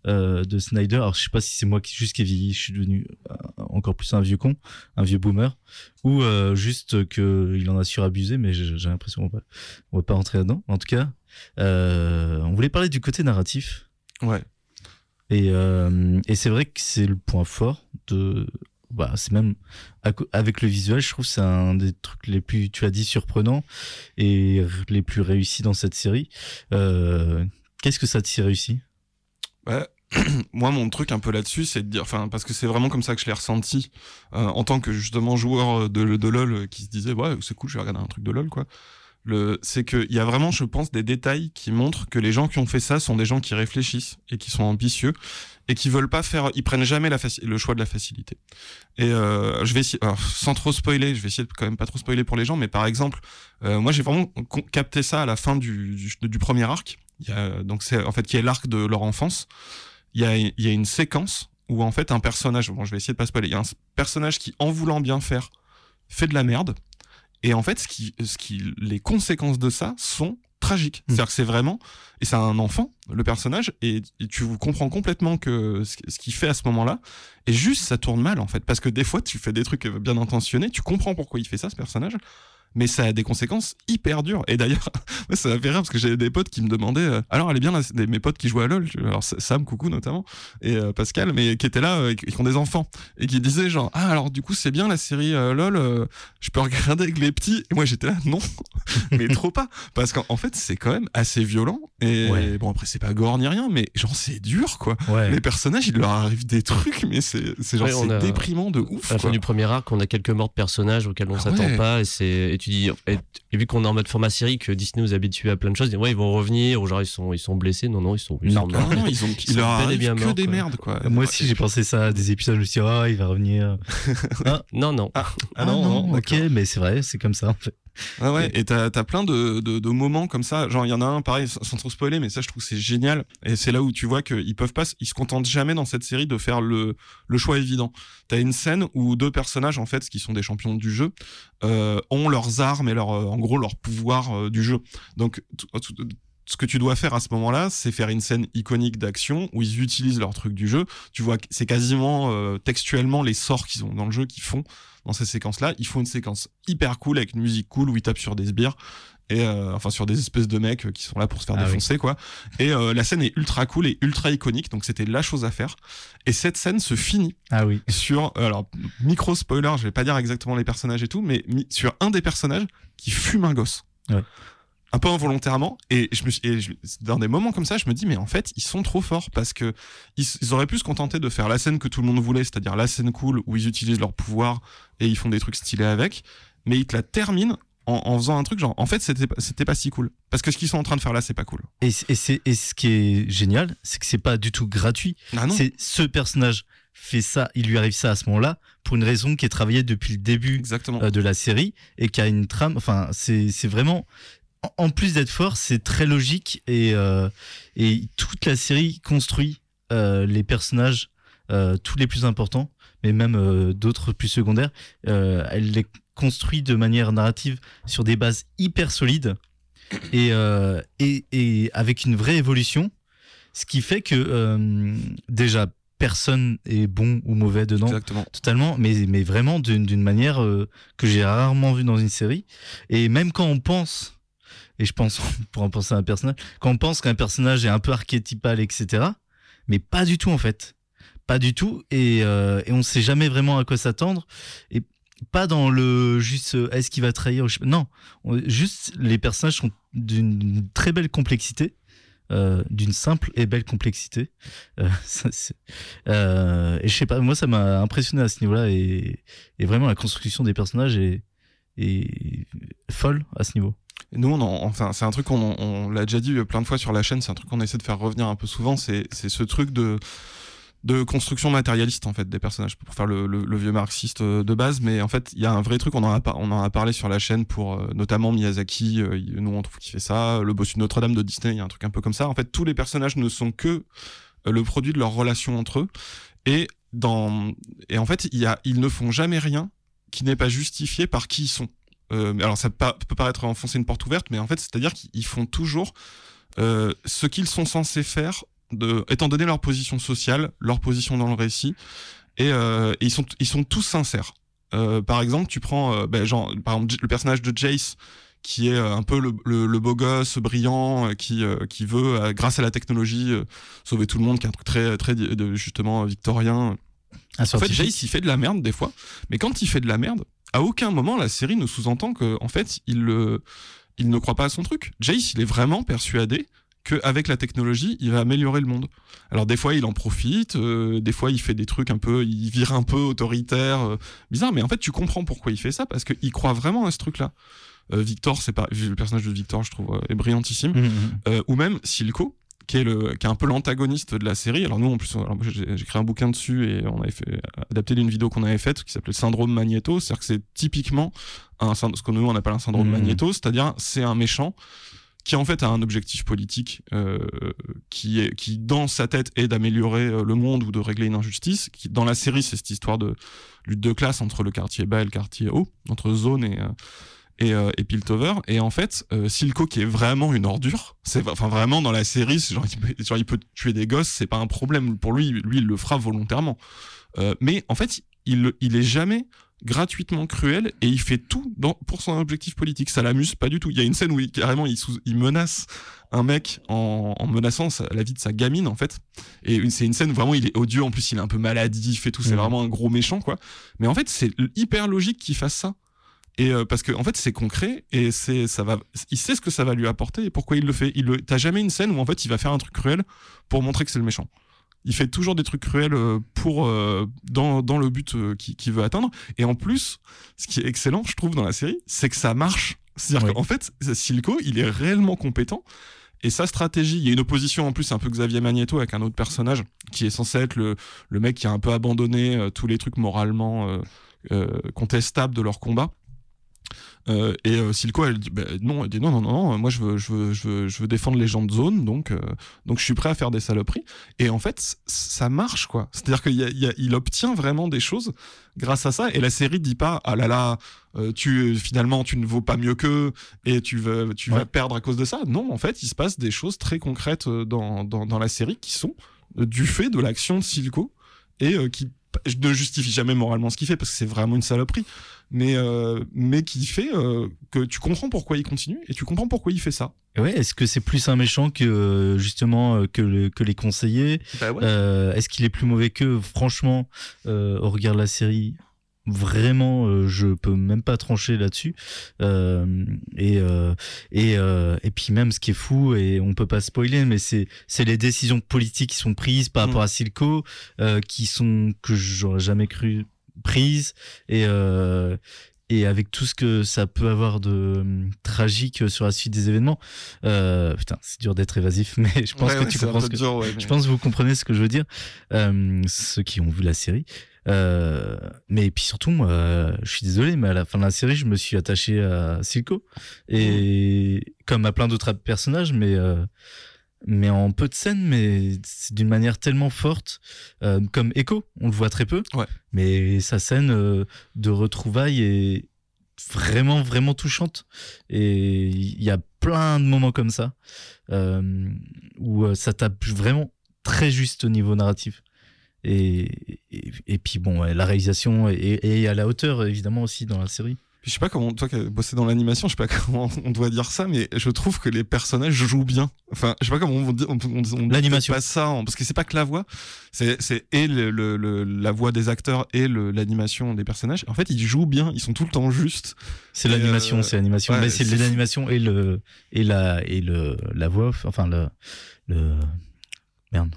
euh, de Snyder. Alors je sais pas si c'est moi qui juste qui ai vieilli, je suis devenu euh, encore plus un vieux con, un vieux boomer, ou euh, juste que il en a surabusé, mais j'ai l'impression qu'on va, on va pas rentrer là-dedans. En tout cas, euh, on voulait parler du côté narratif. Ouais. Et, et c'est vrai que c'est le point fort de. Bah, c'est même avec le visuel, je trouve que c'est un des trucs les plus, tu as dit, surprenants et les plus réussis dans cette série. Qu'est-ce que ça t'y réussi Ouais. Moi, mon truc un peu là-dessus, c'est de dire, enfin, parce que c'est vraiment comme ça que je l'ai ressenti euh, en tant que justement joueur de, de LoL euh, qui se disait, ouais, c'est cool, je vais regarder un truc de LoL, quoi. Le, c'est qu'il y a vraiment, je pense, des détails qui montrent que les gens qui ont fait ça sont des gens qui réfléchissent et qui sont ambitieux et qui veulent pas faire, ils prennent jamais la le choix de la facilité. Et euh, je vais essayer, alors, sans trop spoiler, je vais essayer de quand même pas trop spoiler pour les gens, mais par exemple, euh, moi j'ai vraiment capté ça à la fin du, du, du premier arc. Y a, donc c'est en fait qui est l'arc de leur enfance. Il y a, il y a une séquence où en fait un personnage, bon je vais essayer de pas spoiler, il y a un personnage qui en voulant bien faire fait de la merde. Et en fait, ce qui, ce qui, les conséquences de ça sont tragiques. C'est-à-dire que c'est vraiment, et c'est un enfant, le personnage, et, et tu comprends complètement que ce, ce qu'il fait à ce moment-là, et juste ça tourne mal en fait, parce que des fois tu fais des trucs bien intentionnés, tu comprends pourquoi il fait ça ce personnage, mais ça a des conséquences hyper dures. Et d'ailleurs, ça m'a fait rire parce que j'avais des potes qui me demandaient, euh, alors elle est bien là, des- mes potes qui jouent à LoL, alors Sam, coucou notamment, et euh, Pascal, mais qui étaient là, euh, et qui ont des enfants, et qui disaient genre, ah alors du coup c'est bien la série LoL, je peux regarder avec les petits. Et moi j'étais là, non, mais trop pas, parce qu'en en fait c'est quand même assez violent. Et Ouais. bon après c'est pas gore ni rien, mais genre c'est dur quoi. Ouais. Les personnages, il leur arrive des trucs, mais c'est genre Ouais, c'est déprimant de ouf. À la fin du premier arc, on a quelques morts de personnages auxquels on Ah s'attend pas. Et, c'est, tu dis, et, et vu qu'on est en mode format série, que Disney nous habitue à plein de choses, ouais, ils vont revenir, ou genre ils sont, ils sont blessés. Non, non, ils sont, ils Non. sont Non, morts. non, ils ont, Ils il sont leur bel bien que morts, des quoi. merdes quoi. Moi aussi, j'ai pensé ça à des épisodes, je me suis dit, ah, il va revenir. Non, non. Ah, Ah, non, non, ok, mais c'est vrai, c'est comme ça, en fait. Ah ouais, et t'as as plein de, de, moments comme ça. Genre, il y en a un, pareil, sans trop spoiler, mais ça, je trouve c'est génial. Et c'est là où tu vois qu'ils peuvent pas, ils se contentent jamais dans cette série de faire le, le choix évident. T'as une scène où deux personnages, en fait, qui sont des champions du jeu, euh, ont leurs armes et leur, euh, en gros, leur pouvoir euh, du jeu. Donc, ce que tu dois faire à ce moment-là, c'est faire une scène iconique d'action où ils utilisent leur truc du jeu. Tu vois, c'est quasiment textuellement les sorts qu'ils ont dans le jeu qu'ils font dans ces séquences-là. Ils font une séquence hyper cool avec une musique cool où ils tapent sur des sbires et euh, enfin sur des espèces de mecs qui sont là pour se faire Ah oui. défoncer quoi. Et euh, la scène est ultra cool et ultra iconique, donc c'était la chose à faire. Et cette scène se finit Ah oui. sur euh, alors micro spoiler, je vais pas dire exactement les personnages et tout, mais sur un des personnages qui fume un gosse. Ouais. Un peu involontairement et je me suis, et je- dans des moments comme ça, je me dis mais en fait ils sont trop forts parce que ils, ils auraient pu se contenter de faire la scène que tout le monde voulait, c'est-à-dire la scène cool où ils utilisent leur pouvoir et ils font des trucs stylés avec, mais ils te la terminent en, en faisant un truc genre en fait c'était pas- c'était pas si cool parce que ce qu'ils sont en train de faire là c'est pas cool. Et, et, c'est- et ce qui est génial, c'est que c'est pas du tout gratuit. Ah. C'est ce personnage fait ça, il lui arrive ça à ce moment-là, pour une raison qui est travaillée depuis le début Exactement. euh, de la série et qui a une trame. Enfin, c'est c'est vraiment. En- plus d'être fort, c'est très logique et, euh, et toute la série construit euh, les personnages, euh, tous les plus importants, mais même d'autres plus secondaires. elle les construit de manière narrative sur des bases hyper solides et, et, et avec une vraie évolution. Ce qui fait que déjà personne est bon ou mauvais dedans Exactement. totalement, mais, mais vraiment d'une manière que j'ai rarement vue dans une série. Et même quand on pense, et je pense pour en penser à un personnage, quand on pense qu'un personnage est un peu archétypal, etc., mais pas du tout en fait. Pas du tout. Et, euh, on sait jamais vraiment à quoi s'attendre. Et pas dans le juste euh, est-ce qu'il va trahir. Non, On- juste les personnages sont d'une très belle complexité. euh, d'une simple et belle complexité. Et je sais pas, moi ça m'a impressionné à ce niveau-là et, vraiment la construction des personnages est folle à ce niveau. Nous, en- enfin, c'est un truc qu'on on, l'a déjà dit plein de fois sur la chaîne. C'est un truc qu'on essaie de faire revenir un peu souvent. C'est ce truc de de construction matérialiste en fait des personnages pour faire le, le- vieux marxiste euh, de base mais en fait il y a un vrai truc on en a on en a parlé sur la chaîne pour euh, notamment Miyazaki euh, nous on trouve qu'il fait ça le bossu Notre-Dame de Disney il y a un truc un peu comme ça en fait tous les personnages ne sont que le produit de leur relation entre eux et dans et en fait y a ils ne font jamais rien qui n'est pas justifié par qui ils sont alors ça peut, paraître enfoncer une porte ouverte mais en fait c'est à dire qu'ils font toujours euh, ce qu'ils sont censés faire de, étant donné leur position sociale, leur position dans le récit, et, euh, et ils sont ils sont tous sincères. Euh, par exemple, tu prends euh, ben, genre par exemple le personnage de Jace qui est euh, un peu le, le, le beau gosse brillant euh, qui euh, qui veut euh, grâce à la technologie euh, sauver tout le monde qui est un truc très très justement victorien Un en fait. Jace, il fait de la merde des fois, mais quand il fait de la merde, à aucun moment la série ne sous-entend que, en fait, il, le- il ne croit pas à son truc. Jace, il est vraiment persuadé qu'avec la technologie, il va améliorer le monde. Alors des fois, il en profite, euh, des fois, il fait des trucs un peu, il vire un peu autoritaire, euh, bizarre, mais en fait, tu comprends pourquoi il fait ça, parce qu'il croit vraiment à ce truc-là. Euh, Victor, c'est pas le personnage de Victor, je trouve, euh, est brillantissime. Mhm, mhm. Euh, ou même Silco qui est le qui est un peu l'antagoniste de la série. Alors nous en plus j'ai écrit un bouquin dessus et on avait fait adapté d'une vidéo qu'on avait faite qui s'appelait syndrome Magneto. C'est-à-dire que c'est typiquement un ce que nous on appelle un syndrome Mhm. Magneto. C'est-à-dire c'est un méchant qui en fait a un objectif politique euh, qui est qui dans sa tête est d'améliorer euh, le monde ou de régler une injustice. Qui dans la série c'est cette histoire de lutte de classe entre le quartier bas et le quartier haut entre zone et euh, et, euh, et Piltover. Et en fait euh, Silco qui est vraiment une ordure c'est enfin vraiment dans la série genre, il peut, genre il peut tuer des gosses c'est pas un problème. Pour lui lui il le fera volontairement. Euh, mais en fait il il est jamais gratuitement cruel et il fait tout dans, pour son objectif politique. Ça l'amuse pas du tout. Il y a une scène où il, carrément il, sous- il menace un mec en, en menaçant sa- la vie de sa gamine en fait. Et c'est une scène où vraiment il est odieux. En plus il est un peu maladif et tout. C'est Mhm. vraiment un gros méchant quoi. Mais en fait c'est hyper logique qu'il fasse ça et euh, parce que en fait c'est concret et c'est ça va il sait ce que ça va lui apporter et pourquoi il le fait il le t'as jamais une scène où en fait il va faire un truc cruel pour montrer que c'est le méchant il fait toujours des trucs cruels euh, pour euh, dans, dans le but euh, qu'il qu'il veut atteindre et en plus ce qui est excellent je trouve dans la série c'est que ça marche c'est-à-dire Oui. qu'en fait Silco il est réellement compétent et sa stratégie, il y a une opposition en plus, un peu Xavier Magneto avec un autre personnage qui est censé être le, le mec qui a un peu abandonné euh, tous les trucs moralement euh, euh, contestables de leur combat. Euh, et euh, Silco, elle dit bah, non, elle dit non, non, non, non, moi je veux, je veux, je veux, je veux défendre les gens de zone, donc, euh, donc je suis prêt à faire des saloperies. Et en fait, ça marche quoi. C'est-à-dire qu'il y a- il y a- il obtient vraiment des choses grâce à ça. Et la série dit pas ah là là, euh, tu finalement tu ne vaux pas mieux qu'eux et tu veux, tu vas perdre à cause de ça. Non, en fait, il se passe des choses très concrètes dans, dans, dans la série qui sont du fait de l'action de Silco et qui je ne justifie jamais moralement ce qu'il fait parce que c'est vraiment une saloperie mais euh, mais qui fait euh, que tu comprends pourquoi il continue et tu comprends pourquoi il fait ça. Ouais, est-ce que c'est plus un méchant que euh, justement que, le- que les conseillers? Bah Euh, Est-ce qu'il est plus mauvais que Franchement, au regard de la série, vraiment, euh, je peux même pas trancher là-dessus. Euh, et euh, et euh, et puis même, ce qui est fou et on peut pas spoiler, mais c'est c'est les décisions politiques qui sont prises par Mm. rapport à Silco, euh, qui sont que j'aurais jamais cru prises et euh, et avec tout ce que ça peut avoir de hum, tragique sur la suite des événements. Euh, putain, c'est dur d'être évasif, mais je pense que tu comprends ce que je pense que vous comprenez ce que je veux dire, euh, ceux qui ont vu la série. Euh, mais puis surtout, moi, euh, je suis désolé, mais à la fin de la série, je me suis attaché à Silco et comme à plein d'autres personnages, mais euh, mais en peu de scènes, mais d'une manière tellement forte, euh, comme Echo, on le voit très peu, Ouais. mais sa scène euh, de retrouvailles est vraiment vraiment touchante et il y a plein de moments comme ça où ça tape vraiment très juste au niveau narratif. Et, et, et puis bon, la réalisation est, est à la hauteur évidemment aussi dans la série. je sais pas comment toi qui as bossé dans l'animation je sais pas comment on doit dire ça mais je trouve que les personnages jouent bien enfin je sais pas comment on dit on, on, on dit L'animation. pas ça en- parce que c'est pas que la voix c'est c'est et le, le, le- la voix des acteurs et le- l'animation des personnages en fait ils jouent bien ils sont tout le temps justes C'est l'animation, euh, c'est l'animation, ouais, mais c'est l'animation et le et la et le la voix enfin le le merde.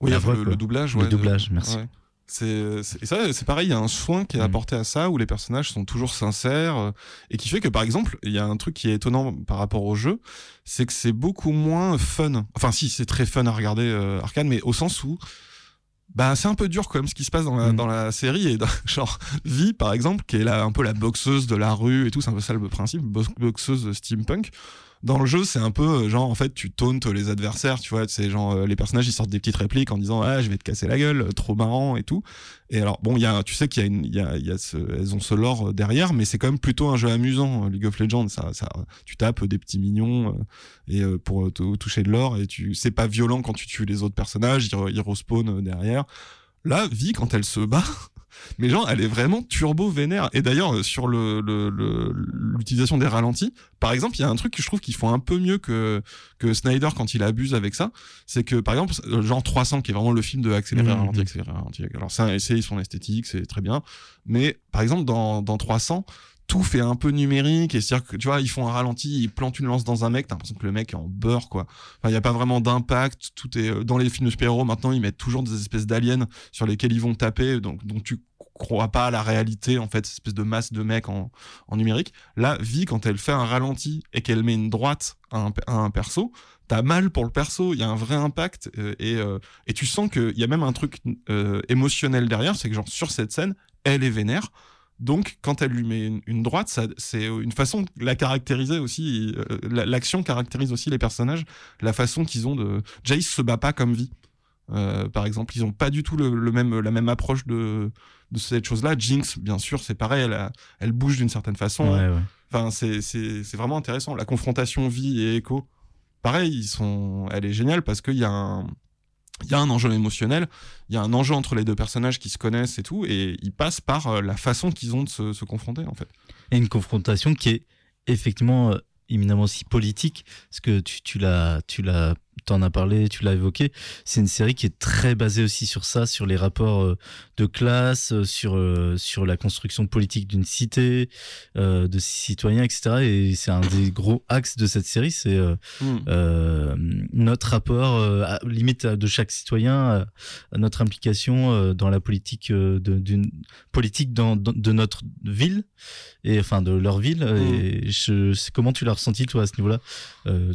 Oui La enfin, voix, le, le doublage Le ouais, de- doublage, merci. ouais. C'est, c'est- et ça, c'est pareil, il y a un soin qui est Mm. apporté à ça, où les personnages sont toujours sincères, euh, et qui fait que, par exemple, il y a un truc qui est étonnant par rapport au jeu, c'est que c'est beaucoup moins fun. Enfin, si, c'est très fun à regarder euh, Arcane, mais au sens où, bah, c'est un peu dur quand même ce qui se passe dans la, Mm. dans la série, et dans, genre, Vi, par exemple, qui est là, un peu la boxeuse de la rue et tout, c'est un peu ça le principe, bo- boxeuse steampunk. Dans le jeu, c'est un peu euh, genre en fait tu tauntes les adversaires, tu vois, c'est genre euh, les personnages ils sortent des petites répliques en disant ah je vais te casser la gueule, trop marrant et tout. Et alors bon, y a, tu sais qu'il y a elles ont ce lore euh, derrière, mais c'est quand même plutôt un jeu amusant. League of Legends, ça, tu tapes des petits mignons et pour toucher de l'or et tu, c'est pas violent quand tu tues les autres personnages, ils, ils derrière. Là, vie quand elle se bat. Mais genre, elle est vraiment turbo vénère. Et d'ailleurs, euh, sur le, le- le- l'utilisation des ralentis, par exemple, il y a un truc que je trouve qu'ils font un peu mieux que, que Snyder quand il abuse avec ça. C'est que, par exemple, euh, genre 300, qui est vraiment le film de accélérer, Mhm. ralenti, accélérer, ralenti. Alors, ça, essaye son esthétique, c'est très bien. Mais, par exemple, dans, dans 300, tout fait un peu numérique et c'est-à-dire que tu vois ils font un ralenti ils plantent une lance dans un mec t'as l'impression que le mec est en beurre quoi. Enfin il y a pas vraiment d'impact tout est euh, dans les films de super-héros maintenant ils mettent toujours des espèces d'aliens sur lesquels ils vont taper donc donc tu crois pas à la réalité en fait cette espèce de masse de mecs en, en numérique. Là vie quand elle fait un ralenti et qu'elle met une droite à un, à un perso t'as mal pour le perso il y a un vrai impact euh, et euh, et tu sens qu'il y a même un truc euh, émotionnel derrière c'est que genre sur cette scène elle est vénère donc, quand elle lui met une, une droite, c'est une façon de la caractériser aussi. euh, la- L'action caractérise aussi les personnages, la façon qu'ils ont de. Jace se bat pas comme vie, euh, par exemple. Ils ont pas du tout le, le même, la même approche de, de cette chose-là. Jinx, bien sûr, c'est pareil. Elle, a- elle bouge d'une certaine façon. Ouais, ouais. Enfin, c'est c'est c'est vraiment intéressant. La confrontation vie et écho, pareil, ils sont. Elle est géniale parce qu'il y a un. Il y a un enjeu émotionnel, il y a un enjeu entre les deux personnages qui se connaissent et tout, et ils passent par euh, la façon qu'ils ont de se, confronter en fait. Et une confrontation qui est effectivement euh, éminemment aussi politique, parce que tu, tu l'as, t'en as parlé, tu l'as évoqué. C'est une série qui est très basée aussi sur ça, sur les rapports euh, de classe, euh, sur euh, sur la construction politique d'une cité, euh, de ses citoyens, etc. Et c'est un des gros axes de cette série, c'est euh, euh, notre rapport, à- limite de chaque citoyen, à, notre implication euh, dans la politique euh, de, d'une politique dans, dans- de notre ville et enfin de leur ville. Et je, comment tu l'as ressenti toi à ce niveau-là? Euh,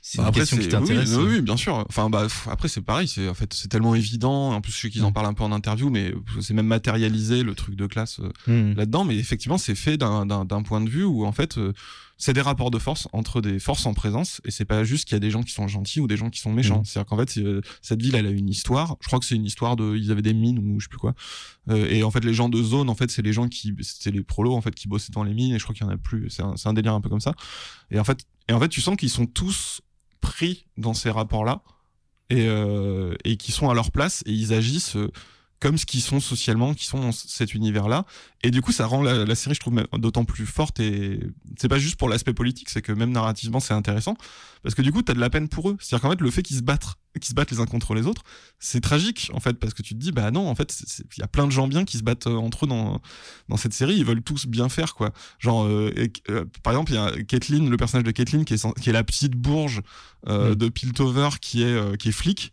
C'est une Bah, question qui c'est- t'intéresse. Oui, oui, oui, bien sûr. Enfin, bah, après, c'est pareil. C'est en fait, c'est tellement évident. En plus, je sais qu'ils en Mm. parlent un peu en interview, mais c'est même matérialisé le truc de classe euh, Hmm. là-dedans. Mais effectivement, c'est fait d'un- d'un d'un point de vue où en fait, euh, c'est des rapports de force entre des forces en présence, et c'est pas juste qu'il y a des gens qui sont gentils ou des gens qui sont méchants. Mhm. C'est-à-dire qu'en fait, euh, cette ville, elle a une histoire. Je crois que c'est une histoire de, ils avaient des mines ou je sais plus quoi. Euh, et en fait, les gens de zone, en fait, c'est les gens qui, c'est les prolos en fait qui bossaient dans les mines. Et je crois qu'il y en a plus. C'est un, c'est un délire un peu comme ça. Et en fait, et en fait, tu sens qu'ils sont tous pris dans ces rapports-là et, euh, et qui sont à leur place et ils agissent euh, comme ce qu'ils sont socialement, qui sont dans cet univers-là. Et du coup, ça rend la, la série, je trouve, d'autant plus forte. Et c'est pas juste pour l'aspect politique, c'est que même narrativement, c'est intéressant. Parce que du coup, t'as de la peine pour eux. C'est-à-dire qu'en fait, le fait qu'ils se battent, qu'ils se battent les uns contre les autres, c'est tragique, en fait, parce que tu te dis, bah non, en fait, il y a plein de gens bien qui se battent euh, entre eux dans, dans cette série. Ils veulent tous bien faire, quoi. Genre, euh, et- euh, par exemple, il y a Caitlyn, le personnage de Caitlyn, qui est, qui est la petite bourge euh, Mm. de Piltover, qui est, qui est flic.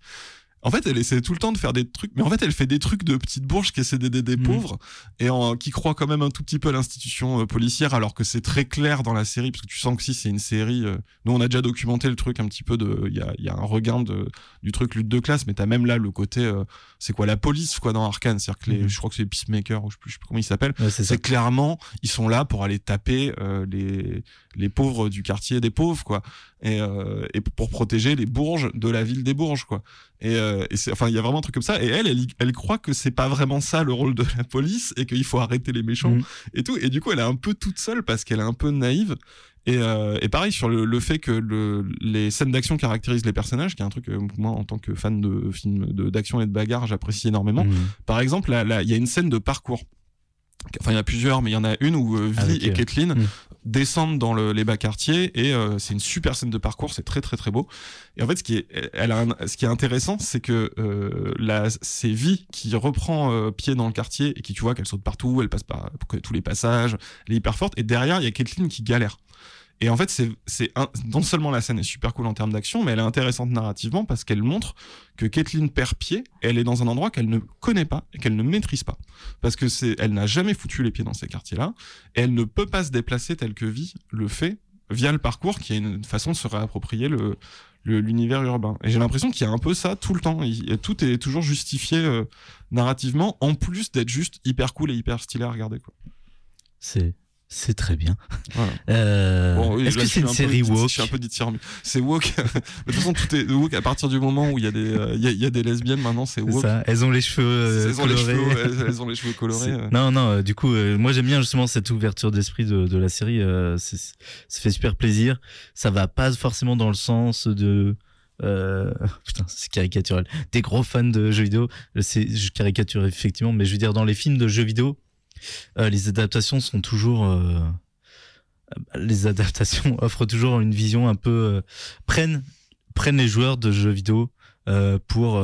En fait, elle essaie tout le temps de faire des trucs, mais en fait, elle fait des trucs de petite bourge qui essaie d'aider des Mhm. pauvres et en, qui croit quand même un tout petit peu à l'institution euh, policière, alors que c'est très clair dans la série, parce que tu sens que si c'est une série, euh, nous on a déjà documenté le truc un petit peu de, il y a, y a un regain de, du truc lutte de classe, mais t'as même là le côté, euh, c'est quoi la police quoi dans Arkane, c'est-à-dire que les, Mhm. je crois que c'est les peacemakers ou je sais plus, je sais plus comment ils s'appellent, Ouais, c'est ça. c'est clairement ils sont là pour aller taper euh, les les pauvres du quartier des pauvres quoi et euh, et pour protéger les bourges de la ville des bourges quoi et, euh, et c'est enfin il y a vraiment un truc comme ça et elle elle, elle croit que c'est pas vraiment ça le rôle de la police et qu'il faut arrêter les méchants Mhm. et tout et du coup elle est un peu toute seule parce qu'elle est un peu naïve et, euh, et pareil sur le, le fait que le, les scènes d'action caractérisent les personnages, qui est un truc que moi en tant que fan de films de- d'action et de bagarre j'apprécie énormément. Hmm. Par exemple, là, là, il y a une scène de parcours. Enfin, il y en a plusieurs, mais il y en a une où euh, Vi et euh, Kathleen mm. descendent dans le- les bas quartiers et euh, c'est une super scène de parcours, c'est très très très beau. Et en fait, ce qui est, elle a un- ce qui est intéressant, c'est que euh, là, c'est Vi qui reprend pied dans le quartier et qui, tu vois, qu'elle saute partout, elle passe par tous les passages, elle est hyper forte. Et derrière, il y a Kathleen qui galère. Et en fait, c'est, non seulement la scène est super cool en termes d'action, mais elle est intéressante narrativement parce qu'elle montre que Kathleen perd pied, elle est dans un endroit qu'elle ne connaît pas et qu'elle ne maîtrise pas. Parce que c'est, elle n'a jamais foutu les pieds dans ces quartiers-là, et elle ne peut pas se déplacer tel que Vi le fait via le parcours, qui est une façon de se réapproprier le, l'univers urbain. Et j'ai l'impression qu'il y a un peu ça tout le temps. Tout est toujours justifié euh, narrativement, en plus d'être juste hyper cool et hyper stylé à regarder. Quoi. C'est C'est très bien. Voilà. Euh, Bon, oui, Est-ce que c'est une un série peu, woke? Je suis un peu dithyrambique. C'est woke. de toute façon, tout est woke à partir du moment où il y a des, euh, il y a, il y a des lesbiennes maintenant, c'est woke. ça. Elles ont les cheveux euh, elles, ont les colorés. cheveux, elles, elles ont les cheveux colorés. Non, non, euh, du coup, moi j'aime bien justement cette ouverture d'esprit de, de la série. ça fait super plaisir. Ça va pas forcément dans le sens de. Euh, putain, c'est caricatural. Des gros fans de jeux vidéo, c'est, je caricature effectivement, mais je veux dire, dans les films de jeux vidéo, euh, les adaptations sont toujours. euh, les adaptations offrent toujours une vision un peu. euh, prennent, prennent les joueurs de jeux vidéo pour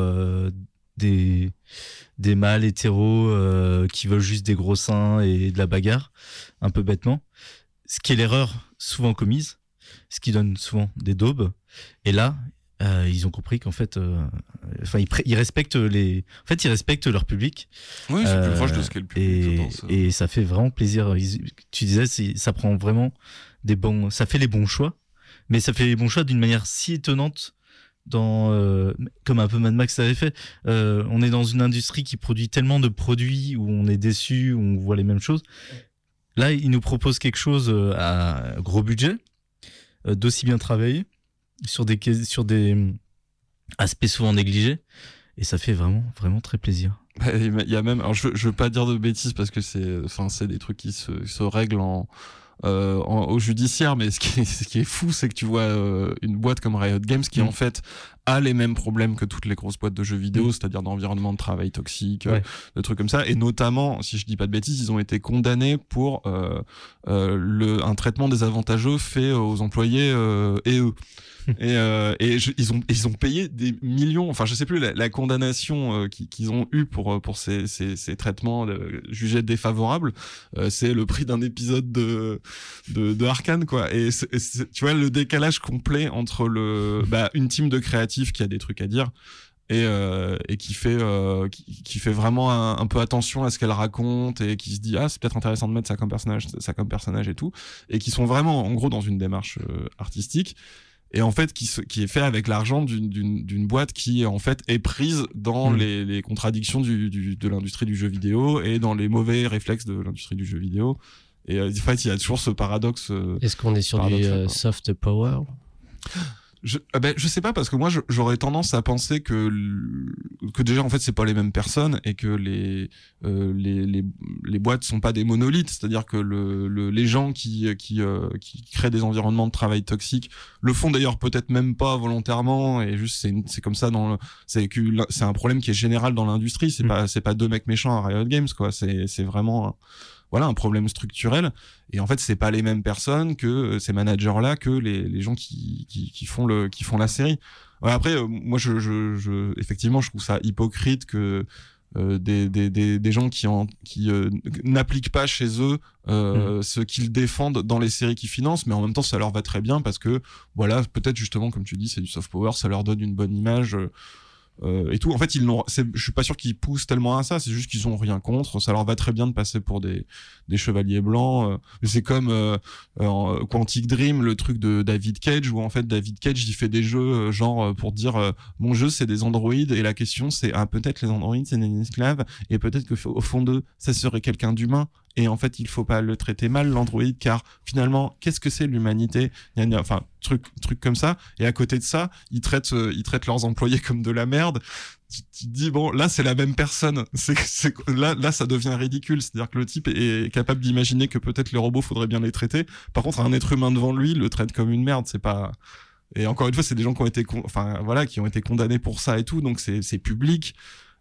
des des mâles hétéros qui veulent juste des gros seins et de la bagarre, un peu bêtement. Ce qui est l'erreur souvent commise, ce qui donne souvent des daubes. Et là, euh, ils ont compris qu'en fait, euh, enfin, ils, respectent les, en fait, ils respectent leur public. Oui, c'est Euh, plus proche de ce qu'est le public, je Et, pense. et ça fait vraiment plaisir. Ils- tu disais, ça prend vraiment des bons, ça fait les bons choix, mais ça fait les bons choix d'une manière si étonnante. Dans, euh, comme un peu Mad Max avait fait, Euh, on est dans une industrie qui produit tellement de produits où on est déçu, où on voit les mêmes choses. Là, ils nous proposent quelque chose euh, à gros budget, euh, d'aussi bien travaillé, sur des, sur des hum, aspects souvent négligés, et ça fait vraiment, vraiment très plaisir. Bah, Il y a même, alors je, veux- je veux pas dire de bêtises parce que c'est, enfin, c'est des trucs qui se, se règlent en, euh, en- au judiciaire, mais ce qui est, ce qui est fou, c'est que tu vois euh, une boîte comme Riot Games qui Mm. en fait a les mêmes problèmes que toutes les grosses boîtes de jeux vidéo, Mm. c'est-à-dire d'environnement de travail toxique, euh, Ouais. de trucs comme ça, et notamment, si je dis pas de bêtises, ils ont été condamnés pour euh, euh, le, un traitement désavantageux fait aux employés euh, et eux. et euh, et je- ils ont ils ont payé des millions enfin je sais plus la, la condamnation euh, qui- qu'ils ont eu pour euh, pour ces ces, ces traitements euh, jugés défavorables euh, c'est le prix d'un épisode de de, de Arkane quoi et c'est- tu vois le décalage complet entre le bah, une team de qui a des trucs à dire et, euh, et qui fait euh, qui, qui fait vraiment un, un peu attention à ce qu'elle raconte et qui se dit ah c'est peut-être intéressant de mettre ça comme personnage ça comme personnage et tout. Et qui sont vraiment en gros dans une démarche euh, artistique et en fait qui, se- qui est fait avec l'argent d'une- boîte qui en fait est prise dans Mm. les, les contradictions du, du- de l'industrie du jeu vidéo et dans les mauvais réflexes de l'industrie du jeu vidéo. Et en fait il y a toujours ce paradoxe Est-ce qu'on est sur du soft power? Je, ah ben, je sais pas parce que moi j'aurais tendance à penser que que déjà en fait c'est pas les mêmes personnes et que les euh, les, les les boîtes sont pas des monolithes. C'est-à-dire que le, le les gens qui qui euh, qui créent des environnements de travail toxiques le font d'ailleurs peut-être même pas volontairement et juste c'est c'est comme ça dans le c'est c'est un problème qui est général dans l'industrie. C'est Mm. pas c'est pas deux mecs méchants à Riot Games quoi. C'est c'est vraiment voilà un problème structurel. Et en fait c'est pas les mêmes personnes que euh, ces managers là que les, les gens qui, qui qui font le qui font la série. Ouais, après euh, moi je, je je effectivement je trouve ça hypocrite que euh, des, des, des, des gens qui, en, qui euh, n'appliquent pas chez eux euh, ce qu'ils défendent dans les séries qu'ils financent, mais en même temps ça leur va très bien parce que voilà peut-être justement comme tu dis c'est du soft power, ça leur donne une bonne image euh, euh, et tout. En fait ils n'ont, je suis pas sûr qu'ils poussent tellement à ça, c'est juste qu'ils ont rien contre, ça leur va très bien de passer pour des, des chevaliers blancs. euh. c'est comme euh, en Quantic Dream, le truc de David Cage où en fait David Cage il fait des jeux euh, genre euh, pour dire euh, mon jeu c'est des androïdes et la question c'est ah peut-être les androïdes c'est des esclaves et peut-être que au fond d'eux ça serait quelqu'un d'humain et en fait il faut pas le traiter mal l'androïde car finalement qu'est-ce que c'est l'humanité? Enfin truc truc comme ça. Et à côté de ça ils traitent euh, ils traitent leurs employés comme de la merde. Tu, tu te dis bon là c'est la même personne. C'est là là ça devient ridicule. C'est-à-dire que le type est capable d'imaginer que peut-être les robots faudrait bien les traiter. Par contre un être humain devant lui le traite comme une merde. C'est pas et encore une fois c'est des gens qui ont été enfin voilà qui ont été condamnés pour ça et tout. Donc c'est c'est public.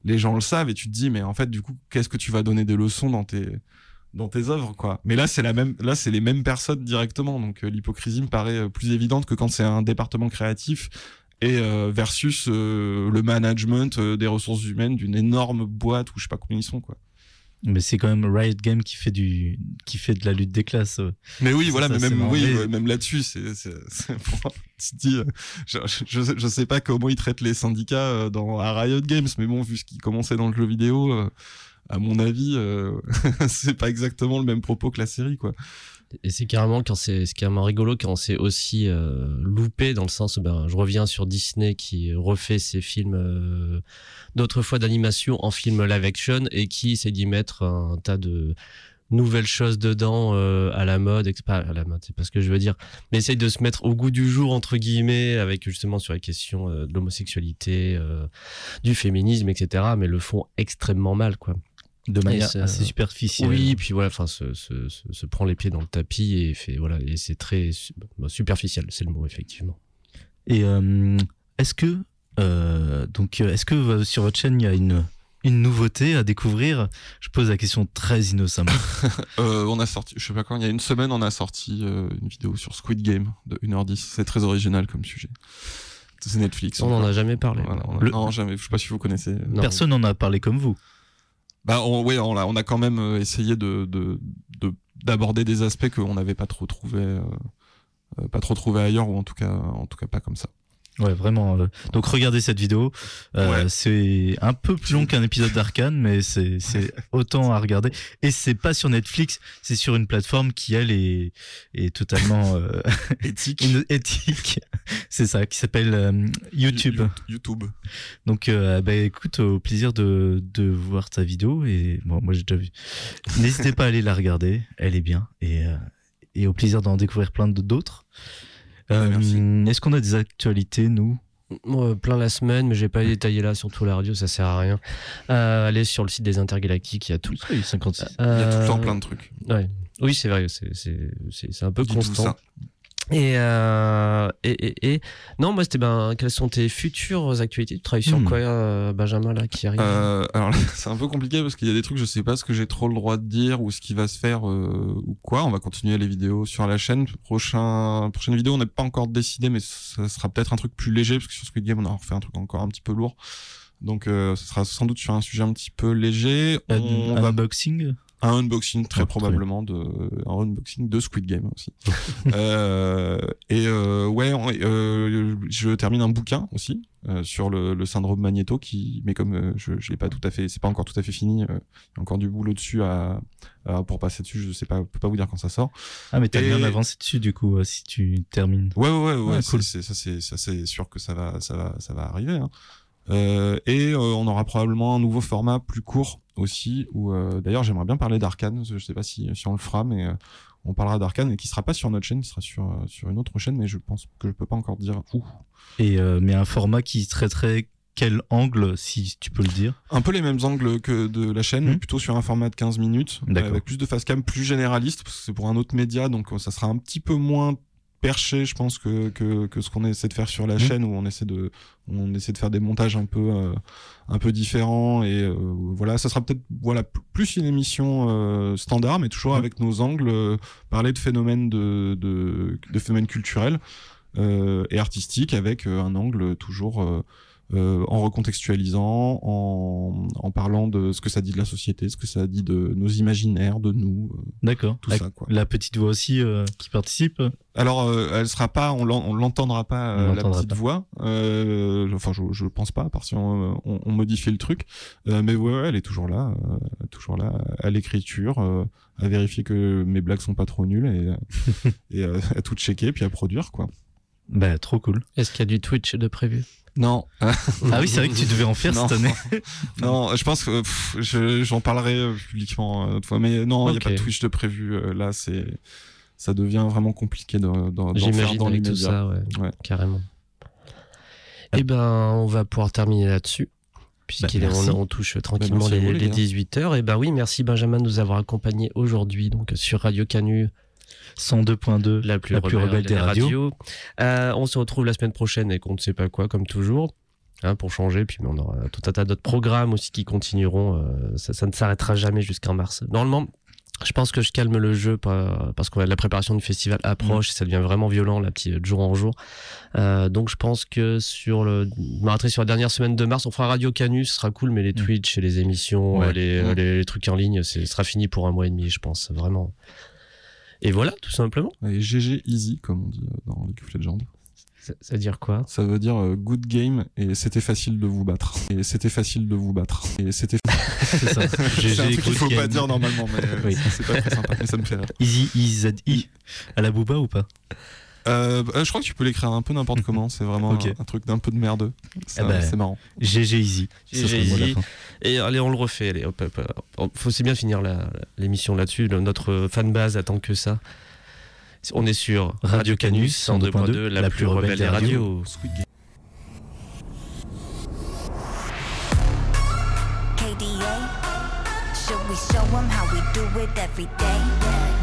Les gens le savent et tu te dis mais en fait du coup qu'est-ce que tu vas donner des leçons dans tes dans tes œuvres quoi. Mais là c'est la même là c'est les mêmes personnes directement. Donc euh, l'hypocrisie me paraît euh, plus évidente que quand c'est un département créatif et euh, versus euh, le management euh, des ressources humaines d'une énorme boîte où je sais pas combien ils sont quoi. Mais c'est quand même Riot Games qui fait du, qui fait de la lutte des classes. mais oui voilà ça, mais même oui ouais, même là-dessus c'est c'est c'est- tu dis je, je, je sais pas comment ils traitent les syndicats dans à Riot Games mais bon vu ce qui commençait dans le jeu vidéo à mon avis euh, c'est pas exactement le même propos que la série quoi Et c'est carrément quand c'est c'est carrément rigolo quand c'est aussi euh, loupé dans le sens ben je reviens sur Disney qui refait ses films euh, d'autres fois d'animation en film live action et qui essaie d'y mettre un tas de nouvelles choses dedans euh, à la mode, pas à la mode, c'est pas ce que je veux dire, mais essaye de se mettre au goût du jour entre guillemets avec justement sur les questions de l'homosexualité, du féminisme, etc. Mais le font extrêmement mal, quoi. De manière c'est, assez euh, superficielle. Oui, puis voilà, enfin, se, se, se, se prend les pieds dans le tapis et fait voilà, et c'est très su- bah, superficiel, c'est le mot effectivement. Et euh, est-ce que euh, donc est-ce que sur votre chaîne il y a une une nouveauté à découvrir? Je pose la question très innocemment. Euh, on a sorti, je sais pas quand, il y a une semaine, on a sorti euh, une vidéo sur Squid Game de 1h10. C'est très original comme sujet. C'est Netflix. On n'en a jamais parlé. Voilà, on a- Le- Non, jamais. Je sais pas si vous connaissez. Non. Personne n'en a parlé comme vous. Bah, on, on a, on a quand même euh, essayé de- d'aborder des aspects qu'on n'avait pas trop trouvé, euh, euh, pas trop trouvé ailleurs, ou en tout cas, en tout cas pas comme ça. Ouais, vraiment. euh, donc regardez cette vidéo. Euh, Ouais. C'est un peu plus long qu'un épisode d'Arcane, mais c'est c'est autant à regarder. Et c'est pas sur Netflix, c'est sur une plateforme qui elle est est totalement euh, Éthique. une- éthique. C'est ça, qui s'appelle euh, YouTube. You- YouTube. Donc, euh, bah, écoute, au plaisir de, de voir ta vidéo. Et bon, moi, j'ai déjà vu. N'hésitez pas à aller la regarder. Elle est bien. Et, euh, et au plaisir d'en découvrir plein de- d'autres. Euh, merci. Est-ce qu'on a des actualités, nous Moi, plein la semaine, mais j'ai pas détaillé là, surtout la radio, ça sert à rien. Euh, allez sur le site des intergalactiques, il y a tout. Oui, 56. Il y a tout le temps Euh, plein de trucs. Ouais. Oui, c'est vrai, c'est- un peu Dis constant. Et, euh, et, et, et- non, moi c'était ben, quelles sont tes futures actualités? Tu travailles sur Hmm. quoi, euh, Benjamin, là, qui arrive? Euh, alors là, c'est un peu compliqué parce qu'il y a des trucs, je sais pas ce que j'ai trop le droit de dire ou ce qui va se faire euh, ou quoi. On va continuer les vidéos sur la chaîne. Prochain, prochaine vidéo, on n'a pas encore décidé, mais ça sera peut-être un truc plus léger parce que sur Squid Game, on a refait un truc encore un petit peu lourd. Donc, euh, ce sera sans doute sur un sujet un petit peu léger. Un, On un va unboxing? Un unboxing très Ouais, probablement de un unboxing de Squid Game aussi. euh, et euh, ouais, on- euh, je termine un bouquin aussi euh, sur le, le syndrome Magneto qui, mais comme euh, je, je l'ai pas tout à fait, c'est pas encore tout à fait fini, euh, il y a encore du boulot dessus à, à- pour passer dessus. Je sais pas, je peux pas vous dire quand ça sort. Ah, mais t'as Et- bien avancé dessus, du coup, si tu termines. Ouais, ouais, ouais, ouais, Ouais, cool. c'est- ça c'est ça c'est sûr que ça va, ça va, ça va arriver. hein. Euh, et euh, on aura probablement un nouveau format plus court aussi. Où euh, d'ailleurs j'aimerais bien parler d'Arkane. Je sais pas si, si on le fera, mais euh, on parlera d'Arkane et qui sera pas sur notre chaîne, il sera sur euh, sur une autre chaîne, mais je pense que je peux pas encore dire où. Et, euh, mais un format qui traiterait quel angle, si tu peux le dire? Un peu les mêmes angles que de la chaîne, mais Mhm. plutôt sur un format de 15 minutes, D'accord. avec plus de face cam, plus généraliste, parce que c'est pour un autre média, donc ça sera un petit peu moins perché, je pense, que, que, que ce qu'on essaie de faire sur la Mhm. chaîne, où on essaie de, on essaie de faire des montages un peu, euh, un peu différents, et euh, voilà, ça sera peut-être, voilà, plus une émission euh, standard, mais toujours Mhm. avec nos angles, parler de phénomènes de, de, de phénomènes culturels et artistiques, avec un angle toujours euh, en recontextualisant, en, en parlant de ce que ça dit de la société, ce que ça dit de nos imaginaires, de nous, euh, D'accord. tout La, ça quoi. la petite voix aussi euh, qui participe Alors, euh, elle sera pas, on l'en- on l'entendra pas On euh, la petite pas. voix. Euh, enfin, je, je pense pas, à part si on, on, on modifie le truc. Euh, mais ouais, ouais, elle est toujours là, euh, toujours là à l'écriture, euh, à vérifier que mes blagues sont pas trop nulles et, et euh, à tout checker puis à produire quoi. Bah, trop cool. Est-ce qu'il y a du Twitch de prévu? Non, Ah oui, c'est vrai que tu devais en faire Non. cette année. Non, je pense que j'en parlerai euh, publiquement euh, autre fois. Mais non, il n'y a pas de Twitch de prévu. euh, là, c'est ça devient vraiment compliqué d'en faire J'imagine dans avec tout l'immédiat. ça, ouais, Ouais. carrément. Eh ben, on va pouvoir terminer là-dessus. Puisqu'on Bah, on touche tranquillement merci à les, les les gars. 18h. Et ben oui, merci Benjamin de nous avoir accompagnés aujourd'hui donc sur Radio Canu, 102.2, la plus, la plus rebelle des radios. Euh, on se retrouve la semaine prochaine avec on ne sait pas quoi, comme toujours. hein, pour changer, puis on aura tout un tas d'autres programmes aussi qui continueront. euh, ça, ça ne s'arrêtera jamais jusqu'en mars. Normalement, je pense que je calme le jeu parce que la préparation du festival approche et ça devient vraiment violent là, petit, de jour en jour. Euh, donc je pense que sur le, je sur la dernière semaine de mars, on fera Radio Canus, ce sera cool, mais les Twitch et les émissions, Ouais. les, Mm. les, les trucs en ligne, ce sera fini pour un mois et demi, je pense, vraiment. Et voilà, tout simplement. Et GG Easy, comme on dit euh, dans League of Legends. Ça, ça veut dire quoi? Ça veut dire euh, good game et c'était facile de vous battre. Et c'était facile de vous battre. Et c'était. C'est ça. C'est un truc qu'il faut pas dire normalement, mais euh, Oui. c'est pas très sympa. Mais ça me fait rire. Easy, EZI. À la booba ou pas? Euh, euh, je crois que tu peux l'écrire un peu n'importe comment. C'est vraiment un, un truc d'un peu de merdeux. C'est Eh ben, c'est marrant. GG Easy. GG la Easy. Et allez, on le refait. Allez, hop, hop, hop. Faut c'est bien finir la- l'émission là-dessus. Notre fanbase attend que ça. On est sur Radio Canus 102.2, la, plus rebelle des radios. KDA. Should we show them how we do it every day?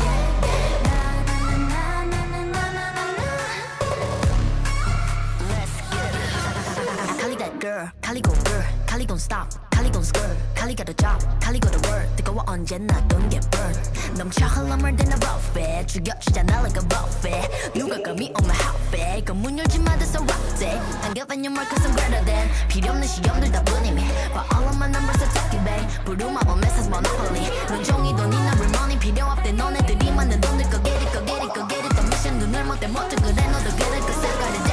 Girl, Kali go girl, Kali gon' stop, Kali gon' skirt, Kali got a job, Kali got a word. 뜨거워 언제나 don't get burned. 넘쳐 흘러물 든 a buffet, 죽여주잖아 like a buffet. 누가 감히 on my outfit? 그문 열지 마, that's a rough day. Don't give any more cause I'm greater than. 필요 없는 시험들 다 뿐이미. But all of my numbers are talking babe. 부루마법 message monopoly. 눈종이 돈이나 real money 필요 없대. 너네들이 만든 돈들 go get it, go get it, go get it. 더 미션 눈을 못대 못해 그래 너도 get it got it